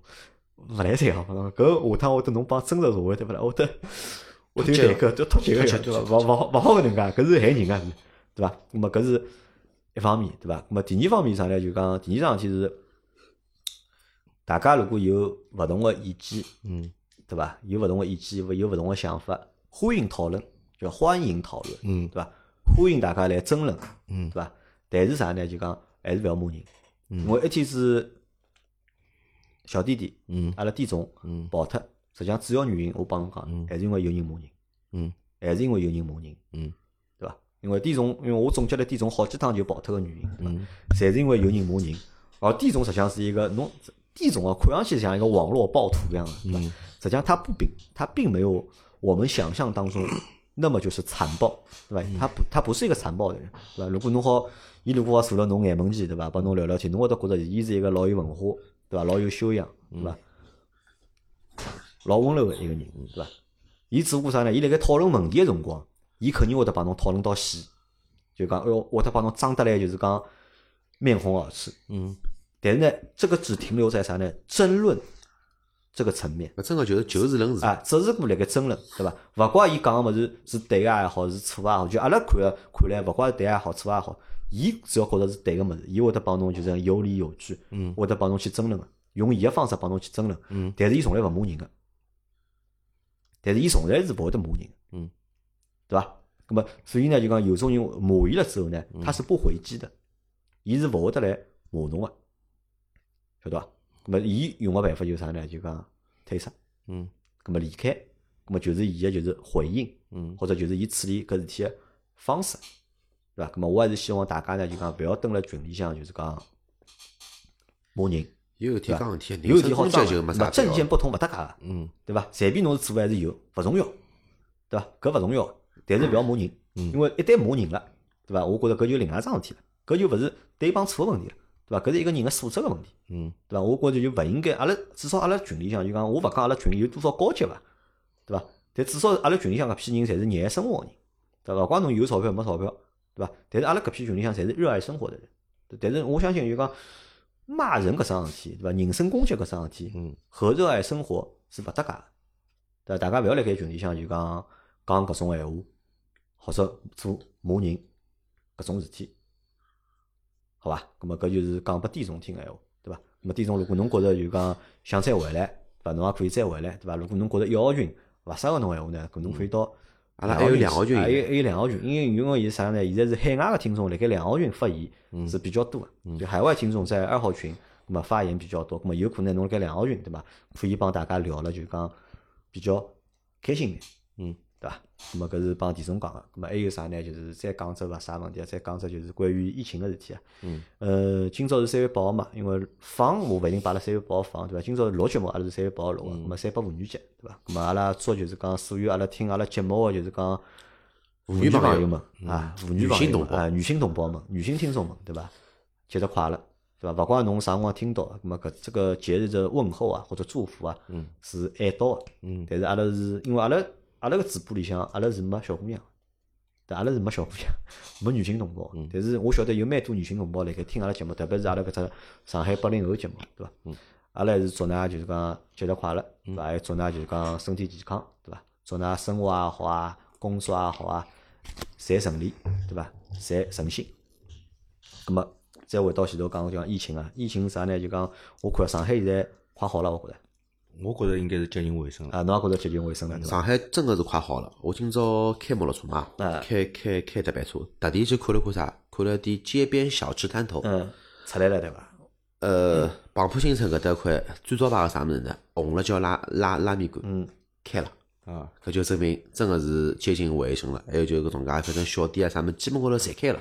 勿来三好？搿下趟我得侬帮真实社会对勿啦？我得 我得有代沟，就脱节个呀，对伐？勿勿好勿好搿能介，搿是害人个，对伐？那么搿是一方面，对伐？那么第二方面是啥呢？就讲第二桩事体是，大家如果有勿同个意见，嗯，对伐？有勿同个意见，有勿同个想法，欢迎讨论，叫欢迎讨论，嗯对伐？欢迎大家来争论，嗯对伐？但是啥呢？就讲还是勿要骂人。我一天是小弟弟，嗯。阿拉弟总嗯。跑脱，实际上主要原因我帮侬讲，还是因为有人骂人，嗯。还是因为有人骂人，嗯。对伐？因为弟总，因为我总结了弟总好几趟就跑脱个原因，对伐？嗯。侪是因为有人骂人，而弟总实际上是一个侬弟总啊，看上去像一个网络暴徒一样的，对吧？实际上他不并他并没有我们想象当中那么就是残暴，对吧？他不他不是一个残暴的人，对吧？如果侬好，伊如果要坐了侬眼门前，对伐？帮侬聊聊天，侬会得觉着伊是一个老有文化，对吧？老有修养，对吧？老温柔的一个人，对伐？伊只不过啥呢？伊辣盖讨论问题个辰光，伊肯定会得帮侬讨论到死，就讲哎哟，会得帮侬装得来，就是讲面红耳赤。嗯，但是呢，这个只停留在啥呢？争论这个层面搿真个就是就事论事。啊，只是过辣盖争论，对伐？勿怪伊讲个物事是对个也好，是错个也好，就阿拉看个看来，勿怪是对也好，错也好，伊只要觉着是对个物事，伊会得帮侬就是有理有据，嗯，会得帮侬去争论个，用伊个方式帮侬去争论，嗯，但是伊从来勿骂人个，但是伊从来是勿会得骂人，嗯，对伐？那么所以呢，就讲有种人骂伊了之后呢，嗯他是不回击的，伊是勿会得来骂侬个，晓得伐？那么伊用个办法就是啥呢？就讲退出，嗯那么离开，那么就是伊个就是回应，嗯或者就是伊处理搿事体个方式，对伐？那么我还是希望大家呢，就讲勿要蹲辣群里向，就是讲骂人，有一天讲事体，有事体好人装的，身攻击就没啥那么证必要件不同勿搭界个。嗯对伐？随便侬是做还是有，勿重要，对伐？搿勿重要，但是勿要骂人，因为一旦骂人了，对伐？我觉着搿就另外一桩事体了，搿就勿是对帮错个问题了，对伐？搿是一个人个素质个问题，嗯对伐？我觉着就勿应该，阿拉至少阿拉群里向就讲，我勿讲阿拉群里有多少高级伐，对伐？但至少阿拉群里向搿批人侪是热爱生活个人，对伐？勿管侬有钞票没钞票，对伐？但是阿拉搿批群里向侪是热爱生活的人，但是我相信就讲骂人搿桩事体，对伐？人身攻击搿桩事体，嗯和热爱生活是勿搭界个。对伐？大家勿要辣盖群里向就讲讲搿种闲话，或者做骂人搿种事体，好伐？咁么搿就是讲拨弟总听个闲话，对伐？咁么弟总如果侬觉着就讲想再回来，对伐？侬也可以再回来，对伐？如果侬觉着一号群勿适合侬闲话呢，搿侬可以到阿拉还有两号群还有还有两号群，因为因为伊是啥呢？现在是海外个听众辣盖两号群发言是比较多个，就海外听众在二号群，咁么发言比较多，咁么有可能侬辣盖两号群对伐？可以帮大家聊了，就讲比较开心点，嗯，对伐？那么搿是帮田总讲个，那么还有啥呢？就是再讲只勿啥问题啊？再讲只就是关于疫情个事体啊。嗯。呃，今朝是三月八号嘛，因为放我勿一定摆辣三月八号放，对伐？今朝录节目阿拉是三月八号录个，咁么三八妇女节，对伐？咁么阿拉祝就是讲所有阿拉听阿拉节目个就是讲妇女女朋友们啊，妇女女性同胞朋啊，女性同胞们、女性听众们，对伐？节日快乐，对伐？勿管侬啥辰光听到，那么搿这个节日的问候啊，或者祝福啊，嗯是爱到个。嗯但是阿拉是因为阿拉阿拉个直播里向，阿拉是没小姑娘，对，阿拉是没小姑娘，没女性同胞。嗯但是我晓得有蛮多女性同胞辣盖听阿拉节目，特别是阿拉搿只上海八零后节目，对伐？嗯阿拉还是祝㑚就是讲节日快乐，对伐？还祝㑚就是讲身体健康，对伐？祝㑚生活也好啊，工作也好啊，侪顺利，对伐？侪顺心。咁么再回到前头讲讲疫情啊，疫情啥呢？就讲我看上海现在快好了，我觉着我觉着应该是接近尾声了。啊，侬也觉着接近尾声了，对伐？上海真个是快好了，我今朝开摩托车嘛，啊开开开特班车，特地去看了看啥，看了点街边小吃摊头。嗯，出来了对伐？呃，黄浦新城搿搭块最招牌个啥物事呢？红辣椒拉拉拉面馆嗯，开了，啊，搿就证明真个是接近尾声了。还有就是搿种介反正小店啊啥物事，基本高头侪开了，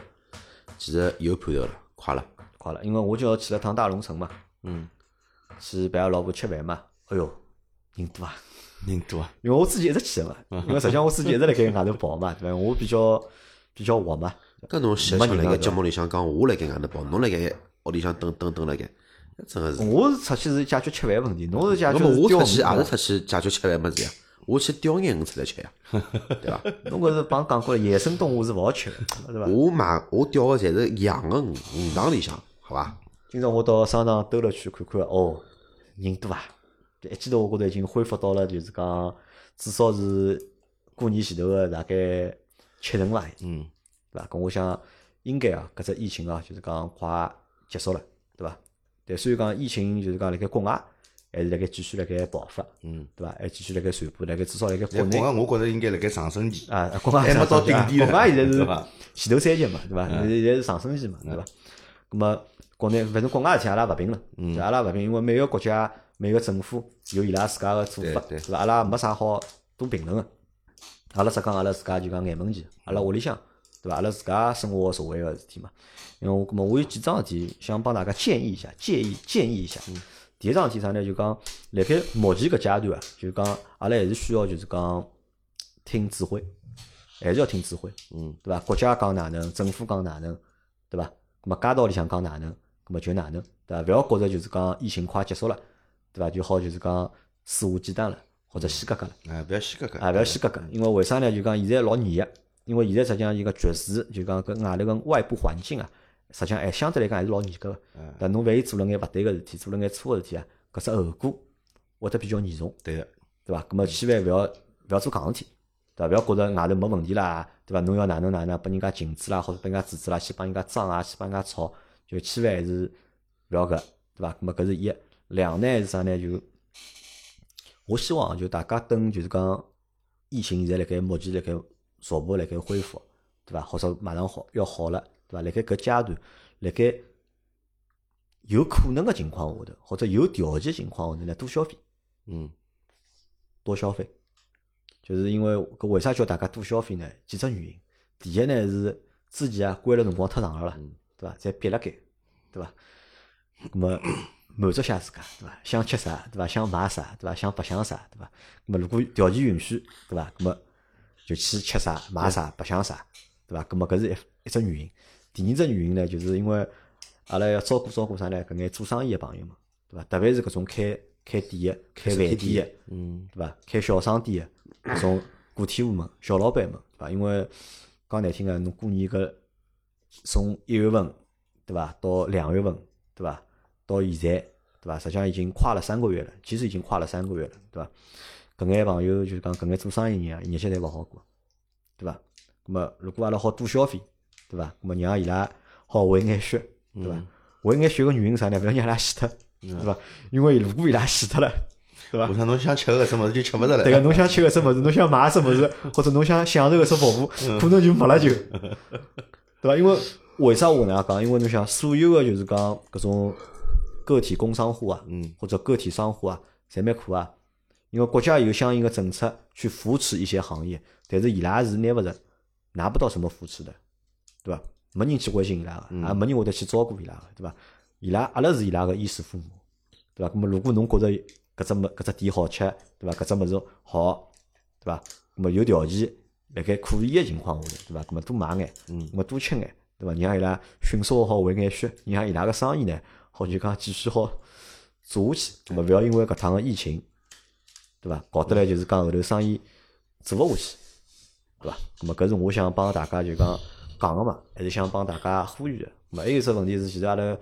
其实有盼头了，快了。快了，因为我就要去了趟大龙城嘛，嗯，去陪阿拉老婆吃饭嘛。哎哟，人多啊！人多啊。因为我自己一直去的嘛，因为实际上我自己一直辣盖外头跑嘛，对伐？我比较比较活嘛，搿侬想没人了想辣盖节目里向讲，我辣盖外头跑，侬辣盖屋里向等等等辣盖，真个是。我是出去是解决吃饭问题，侬是解决那么我钓出去也是出去解决吃饭物事呀？我去钓眼鱼出来吃呀，对伐？侬搿是帮讲过了，野生动物是勿好吃的，对伐？我买我钓个侪是养个鱼鱼塘里向，好伐？今朝我到商场兜了圈看看，哦，人多啊！就一记头，我觉着已经恢复到了，就是讲至少是过年前头个大概七成伐，嗯，对伐？咁我想应该啊，搿只疫情啊，就是讲快结束了，对伐？但虽然讲疫情就是讲辣盖国外还是辣盖继续辣盖爆发，嗯，对伐？还继续辣盖传播，辣盖至少辣盖国但内国外我觉着应该辣盖上升期。啊，国外还没到顶点呢国外现在是前头三级嘛，对伐？现在现在是上升期嘛，对伐？咁么国内反正国外事体阿拉勿评论，嗯对阿拉勿评，因为每个国家每个政府有伊拉自家个做法，对伐？阿拉没啥好多评论个。阿拉只讲阿拉自家就讲眼门前，阿拉屋里向，对伐？阿拉自家生活社会个事体嘛。因为我咁么我有几桩事体想帮大家建议一下，建议建议一下。第一桩事体啥呢？就讲辣盖目前搿阶段啊，就讲阿拉还是需要就是讲听指挥，还是要听指挥，嗯，对伐？国家讲哪能，政府讲哪能，对伐？咁么街道里向讲哪能，咁么就哪能，对伐？勿要觉着就是讲疫情快结束了，对伐？就好就是讲肆无忌惮了，或者死格格了。啊，勿要死格格。啊，勿要死格格，因为为啥呢？就讲现在老严个，因为现在实际上一个局势，就讲搿外头个外部环境啊，实际上还相对来讲还是老严格个。但侬万一做了眼勿对个事体，做了眼错个事体啊，搿只后果会得比较严重，对个，对伐？咁么千万勿要勿要做戆事体，对伐？勿要觉着外头没问题啦，对伐？侬要哪能哪能，拨人家禁止啦，或者拨人家制止啦，去帮人家争啊，去帮人家吵，就千万还是勿要搿，对伐？咁么搿是一，两呢是啥呢？就我希望就大家等就是讲疫情现在辣盖目前辣盖逐步辣盖恢复，对伐？或者马上好要好了，对伐？辣盖搿阶段，辣盖有可能个情况下头，或者有条件情况下头呢，多消费。嗯，多消费，就是因为搿为啥叫大家多消费呢？几只原因。第一呢是之前啊关了辰光太长了啦，对伐？侪憋辣盖，对伐？咁么满足下自家，对伐？想吃啥，对伐？想买啥，对伐？想白相啥，对伐？那么如果条件允许，对伐？那么就去吃啥、买啥、白相啥，对伐？那么搿是一一只原因。第二只原因呢，就是因为阿拉要照顾照顾啥呢？搿眼做生意个朋友们，对伐？特别是搿种开开店个、开饭店个，嗯，对伐？开小商店个搿种个体户们、小老板们，对伐？因为讲难听个，侬过年搿从一月份，对伐？到两月份，对伐？到现在，对伐？实际上已经跨了三个月了，其实已经跨了三个月了，对伐？搿眼朋友就是讲搿眼做生意人啊，日脚侪勿好过，对伐？那么如果阿拉好多消费，对伐？那么让伊拉好回眼血，对伐？回眼血个原因啥呢？勿要让伊拉死脱，对伐？因为如果伊拉死脱了，对伐下？趟侬想吃个什么就吃勿着了。对个，侬想吃个什物事，侬想买什物事，或者侬想享受个什服务，可能就没了就，对伐？因为为啥我能样讲？因为侬想所有个就是讲搿种个体工商户啊，嗯，或者个体商户啊，侪蛮苦啊。因为国家有相应的政策去扶持一些行业，但是伊拉是拿勿着，拿不到什么扶持的，对伐？没人去关心伊拉个，也没人会得去照顾伊拉个，对伐？伊拉阿拉是伊拉个衣食父母，对伐？那么如果侬觉着搿只物搿只店好吃，对伐？搿只物事好，对伐？那么有条件辣盖可以个情况下头，对伐？搿么多买眼，嗯，么多吃眼，对伐？让伊拉迅速地好回眼血，让伊拉个生意呢，好就讲继续好做下去。搿么勿要因为搿趟个疫情，对伐？搞得来就是讲后头生意做勿下去，对伐？搿么搿是我想帮大家就讲讲个嘛，还是想帮大家呼吁个。咾么还有一只问题是，其实阿拉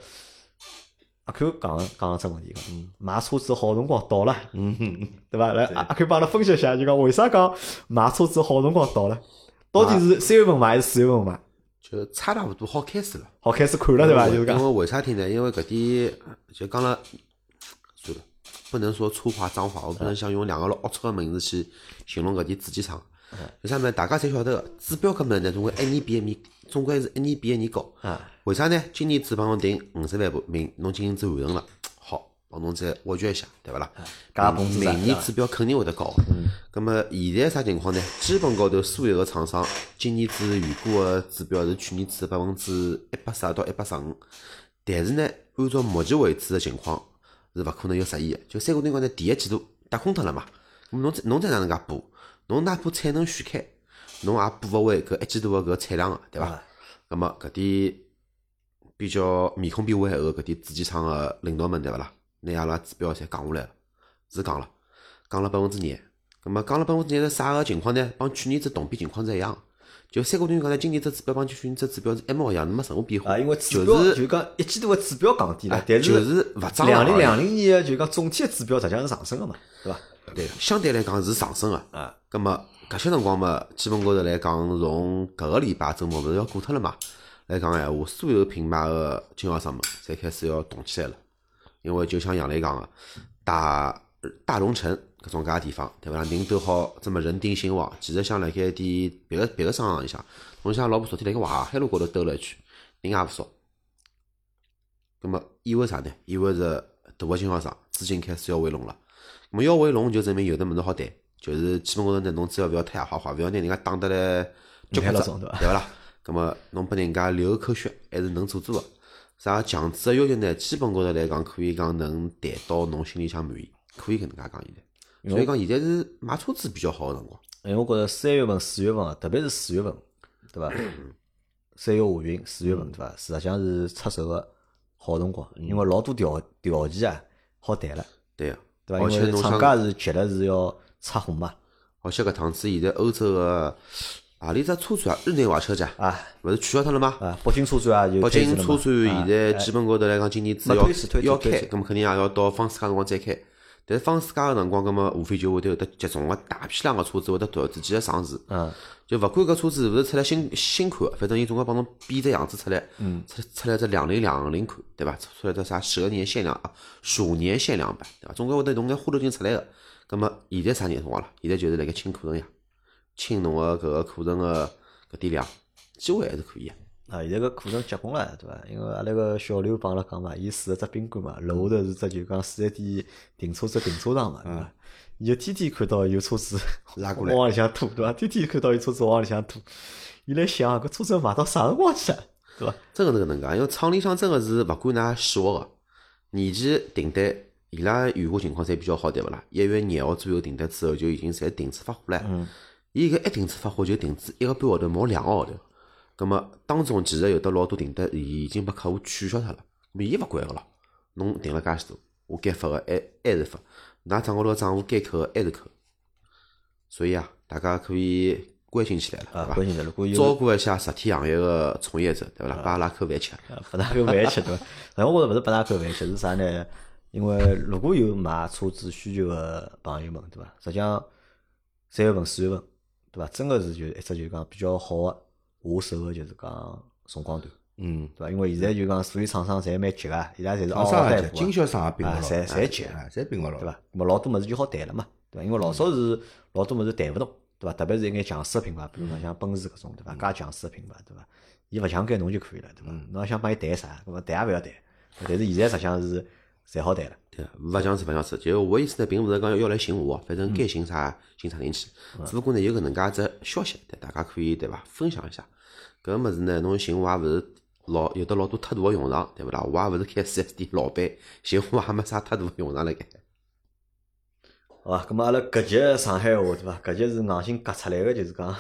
阿 Q 讲个讲个只问题，个买车子好辰光到了，嗯哼，对伐？来，阿阿 Q 帮阿拉分析一下，就讲为啥讲买车子好辰光到了？到底是三月份买还是四月份买？就差勿多好开始了。好开始看了对伐？就是讲因为为啥体呢？因为搿点就讲了，算了，不能说粗话脏话，我不能想用两个老龌龊个名字去形容搿点主机厂。为啥么？大家侪晓得个，指标搿物事呢，总归一年比一年，总归是一年比一年高。啊，为啥呢？今年子帮侬定五十万部，明侬今年子完成了，好，帮侬再挖掘一下，对勿啦？加工资明年指标肯定会得高个。咁么现在啥情况呢？基本高头所有个厂商今年子预估个指标是去年子百分之一百十二到一百十五，但是呢，按照目前为止个情况是勿可能有实现个。就三个辰光呢，第一季度打空脱了嘛，咁侬再侬再哪能介补？侬哪怕产能续开，侬也补勿回搿一季度个搿产量个，对伐？咁么搿点比较面孔比我还厚搿点主机厂个领导们，对勿啦？拿阿拉指标侪降下来了，是降了，降了百分之廿。咁么降了百分之廿是啥个情况呢？帮去年子同比情况是一样。就三个多月讲呢，今年只指标帮去年只指标是一模一样，没任何变化。啊，因为指就是标就讲一季度个指标降低了哎，但就是勿涨两零两零年个就讲总体个指标实际上是上升个嘛，对伐？对，相对来讲是上升个。啊，咁么搿些辰光嘛，基本高头来讲，从搿个礼拜周末勿是要过脱了嘛？来讲闲话，所有品牌个经销商们侪开始要动起来了，因为就像杨磊讲个，大大龙城搿种介个地方，对伐？人都好这么人丁兴旺，其实像辣盖点别个别个商场里向，侬像老婆昨天辣盖淮海路高头兜了一圈，人也勿少。咁么意味啥呢？意味着大个经销商资金开始要回笼了。咁么要回笼就证明有的物事好谈，就是基本高头呢，侬只要勿要太野花花，勿要拿人家打得来脚骨折，对伐对勿啦？咁么侬拨人家留一口血，还是能做做个。啥强制个要求呢？基本高头来讲，可以讲能谈到侬心里向满意，可以搿能介讲现在。所以讲现在是买车子比较好个辰光。因为我觉着三月份、四月份啊，特别是四月份，对伐？三月下旬、四月份，对伐？实际上是出手个好辰光，因为老多条条件啊好谈了，对个，对伐？而且因为厂侬想家是急了是要出货嘛，而且搿趟子现在欧洲个何里只车展啊，日内瓦车展啊勿是取消脱了吗？啊，北京车展啊就北京车展啊现在基本高头来讲，今年子要要开，推迟咁么肯定也要到放暑假辰光再开。但是放暑假个辰光，咁么无非就会得有得集中个大批量个车子会得突自己个上市。嗯，就勿管搿车子是勿是出来新新款的，反正伊总归帮侬变只样子出来，嗯，出出来只两零两零款，对伐？出来只啥蛇年限量啊，鼠年限量版，对伐？总归会得弄眼花头精出来个。咁么现在啥年辰光了？现在就是辣盖清库存呀，清侬个搿个课程个搿点量，机会还是可以个。啊，现在搿课程结棍了，对伐？因为阿拉个小刘帮阿拉讲嘛，伊住个只宾馆嘛，楼下头是只就讲四 S 店停车子停车场嘛，对伐？伊就天天看到有车子 拉过来往里向拖，对伐？天天看到有车子往里向拖，伊来想搿车子卖到啥辰光去啊，对伐？真个是搿能介，因为厂里向真个是勿管㑚喜恶个，年前订单伊拉预估情况侪比较好，对勿啦？一月廿号左右订单之后就已经侪停止发货了。嗯伊搿一停止发货就停止一个半号头，毛两个号头。葛么当中其实有得老多订单已经被客户取消脱了，咾伊勿管个咯，侬订了介许多，我该发个还还是发，㑚账高头个账户该扣个还是扣。所以啊，大家可以关心起来了，伐？关心了，如果有照顾一下实体行业个从业者，对伐啦？拨阿拉口饭吃。啊拨拉口饭吃对伐？但我觉着勿是拨拉口饭吃，是啥呢？因为如果有买车子需求个朋友们，对伐？实际上三月份、四月份，对伐？真个是就一只就讲比较好个下手个就是讲辰光段，嗯，对伐？因为现在就讲所有厂商侪蛮急个，伊拉侪是嗷厂商也急，嗷待经销商也并勿侪侪急哎侪并勿牢，对伐？咾么老多物事就好谈了嘛，对伐？因为老早是老多物事谈勿动，对伐？特别是一眼强势个品牌，比如讲像奔驰搿种，对伐？介强势个品牌，对伐？伊勿强奸侬就可以了，对伐？侬要想帮伊谈啥，搿么谈也勿要谈。但是现在实际上是侪好谈了，对，勿强势勿强势，就我意思呢，并勿是讲要来寻我，反正该寻啥寻啥人去。只不过呢，有搿能介只消息，对大家可以对伐？分享一下。搿物事呢，侬寻我也勿是老有得老多太大个用场，对勿啦？我也勿是开四 S 店老板，寻我也没啥太大个用场辣盖。好伐？咁么阿拉搿集上海话对伐？搿集是硬性夹出来个，就是讲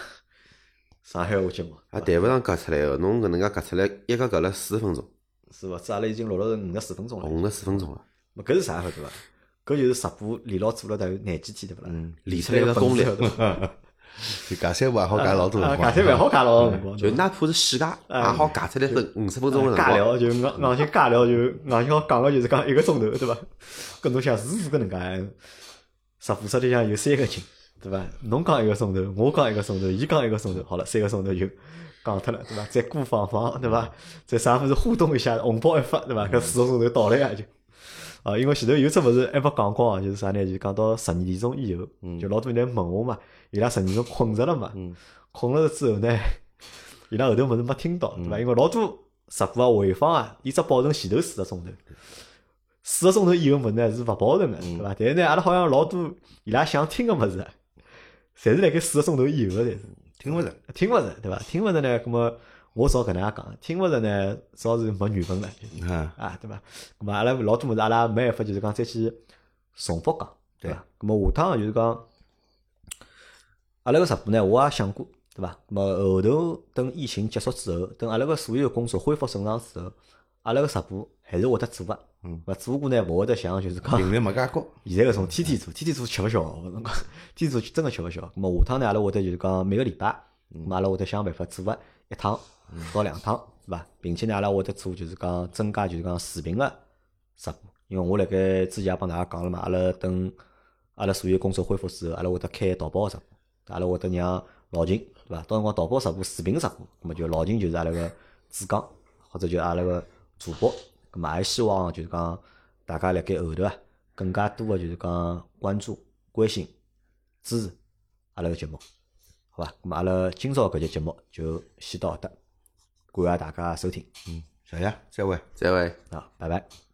上海话节目啊，谈勿上夹出来个，侬搿能介夹出来，一个夹了四十分钟，是伐？这阿拉已经录了五十四分钟了。五十四分钟了，咾搿是啥晓得伐？搿就是直播连牢做了大概廿几天对勿啦？嗯练出来个功力 就尬三胡也好尬老多啊，辰光尬。三勿好尬老多辰光，就哪怕是细夹，也好夹出来是五十分钟的辰光。尬聊就硬硬性尬聊就硬性好讲个就是讲一个钟头对伐？搿侬想是搿能介，直播室里向有三个人对伐？侬讲一个钟头，我讲一个钟头，伊讲一个钟头，好了，三个钟头就讲脱了对伐？再过放放对伐？再啥物事互动一下，红包一发对伐？搿四个钟头到了呀就。啊，因为前头有只物事还没讲光啊，就是啥呢？就讲到十二点钟以后，就老多人问我嘛，伊拉十二点钟困着了嘛，困了之后呢，伊拉后头物事没听到，对伐？因为老多直播啊、回放啊，伊只保证前头四个钟头，四个钟头以后物事呢是勿保证个，对伐？但是呢，阿拉好像老多伊拉想听个物事啊，侪是辣盖四个钟头以后个，侪是听勿着，听勿着，对伐？听勿着呢，葛么我照搿能介讲，听勿着呢，照是没缘分了。就是啊，啊，对伐？咁么阿拉老多物事，阿拉没办法，就是讲再去重复讲，对伐？咁么下趟就是讲，阿拉个直播呢，我也想过，对伐？咁么后头等疫情结束之后，等阿拉个所有工作恢复正常之后，阿拉个直播还是会得做个，嗯，勿做过呢，勿会得像就是讲频率没介高。现在搿种天天做，天天做吃勿消，我跟侬讲，天天做真个吃勿消。咁么下趟呢，阿拉会得就是讲每个礼拜，阿拉会得想办法做个一趟到两趟，是伐？并且呢，阿拉会得做就是讲增加就是讲视频个直播，因为我辣盖之前也帮大家讲了嘛，阿拉等阿拉所有工作恢复之后，阿拉会得开淘宝个直播，阿拉会得让老秦对伐？到辰光淘宝直播视频直播，咁么就老秦就是阿拉个主讲，或者就阿拉个主播，咁么也希望就是讲大家辣盖后头啊，更加多个就是讲关注、关心、支持阿拉个节目，好伐？咁么阿拉今朝搿节节目就先到搿搭，感谢大家收听，嗯谢谢，再会。再会。啊，拜拜。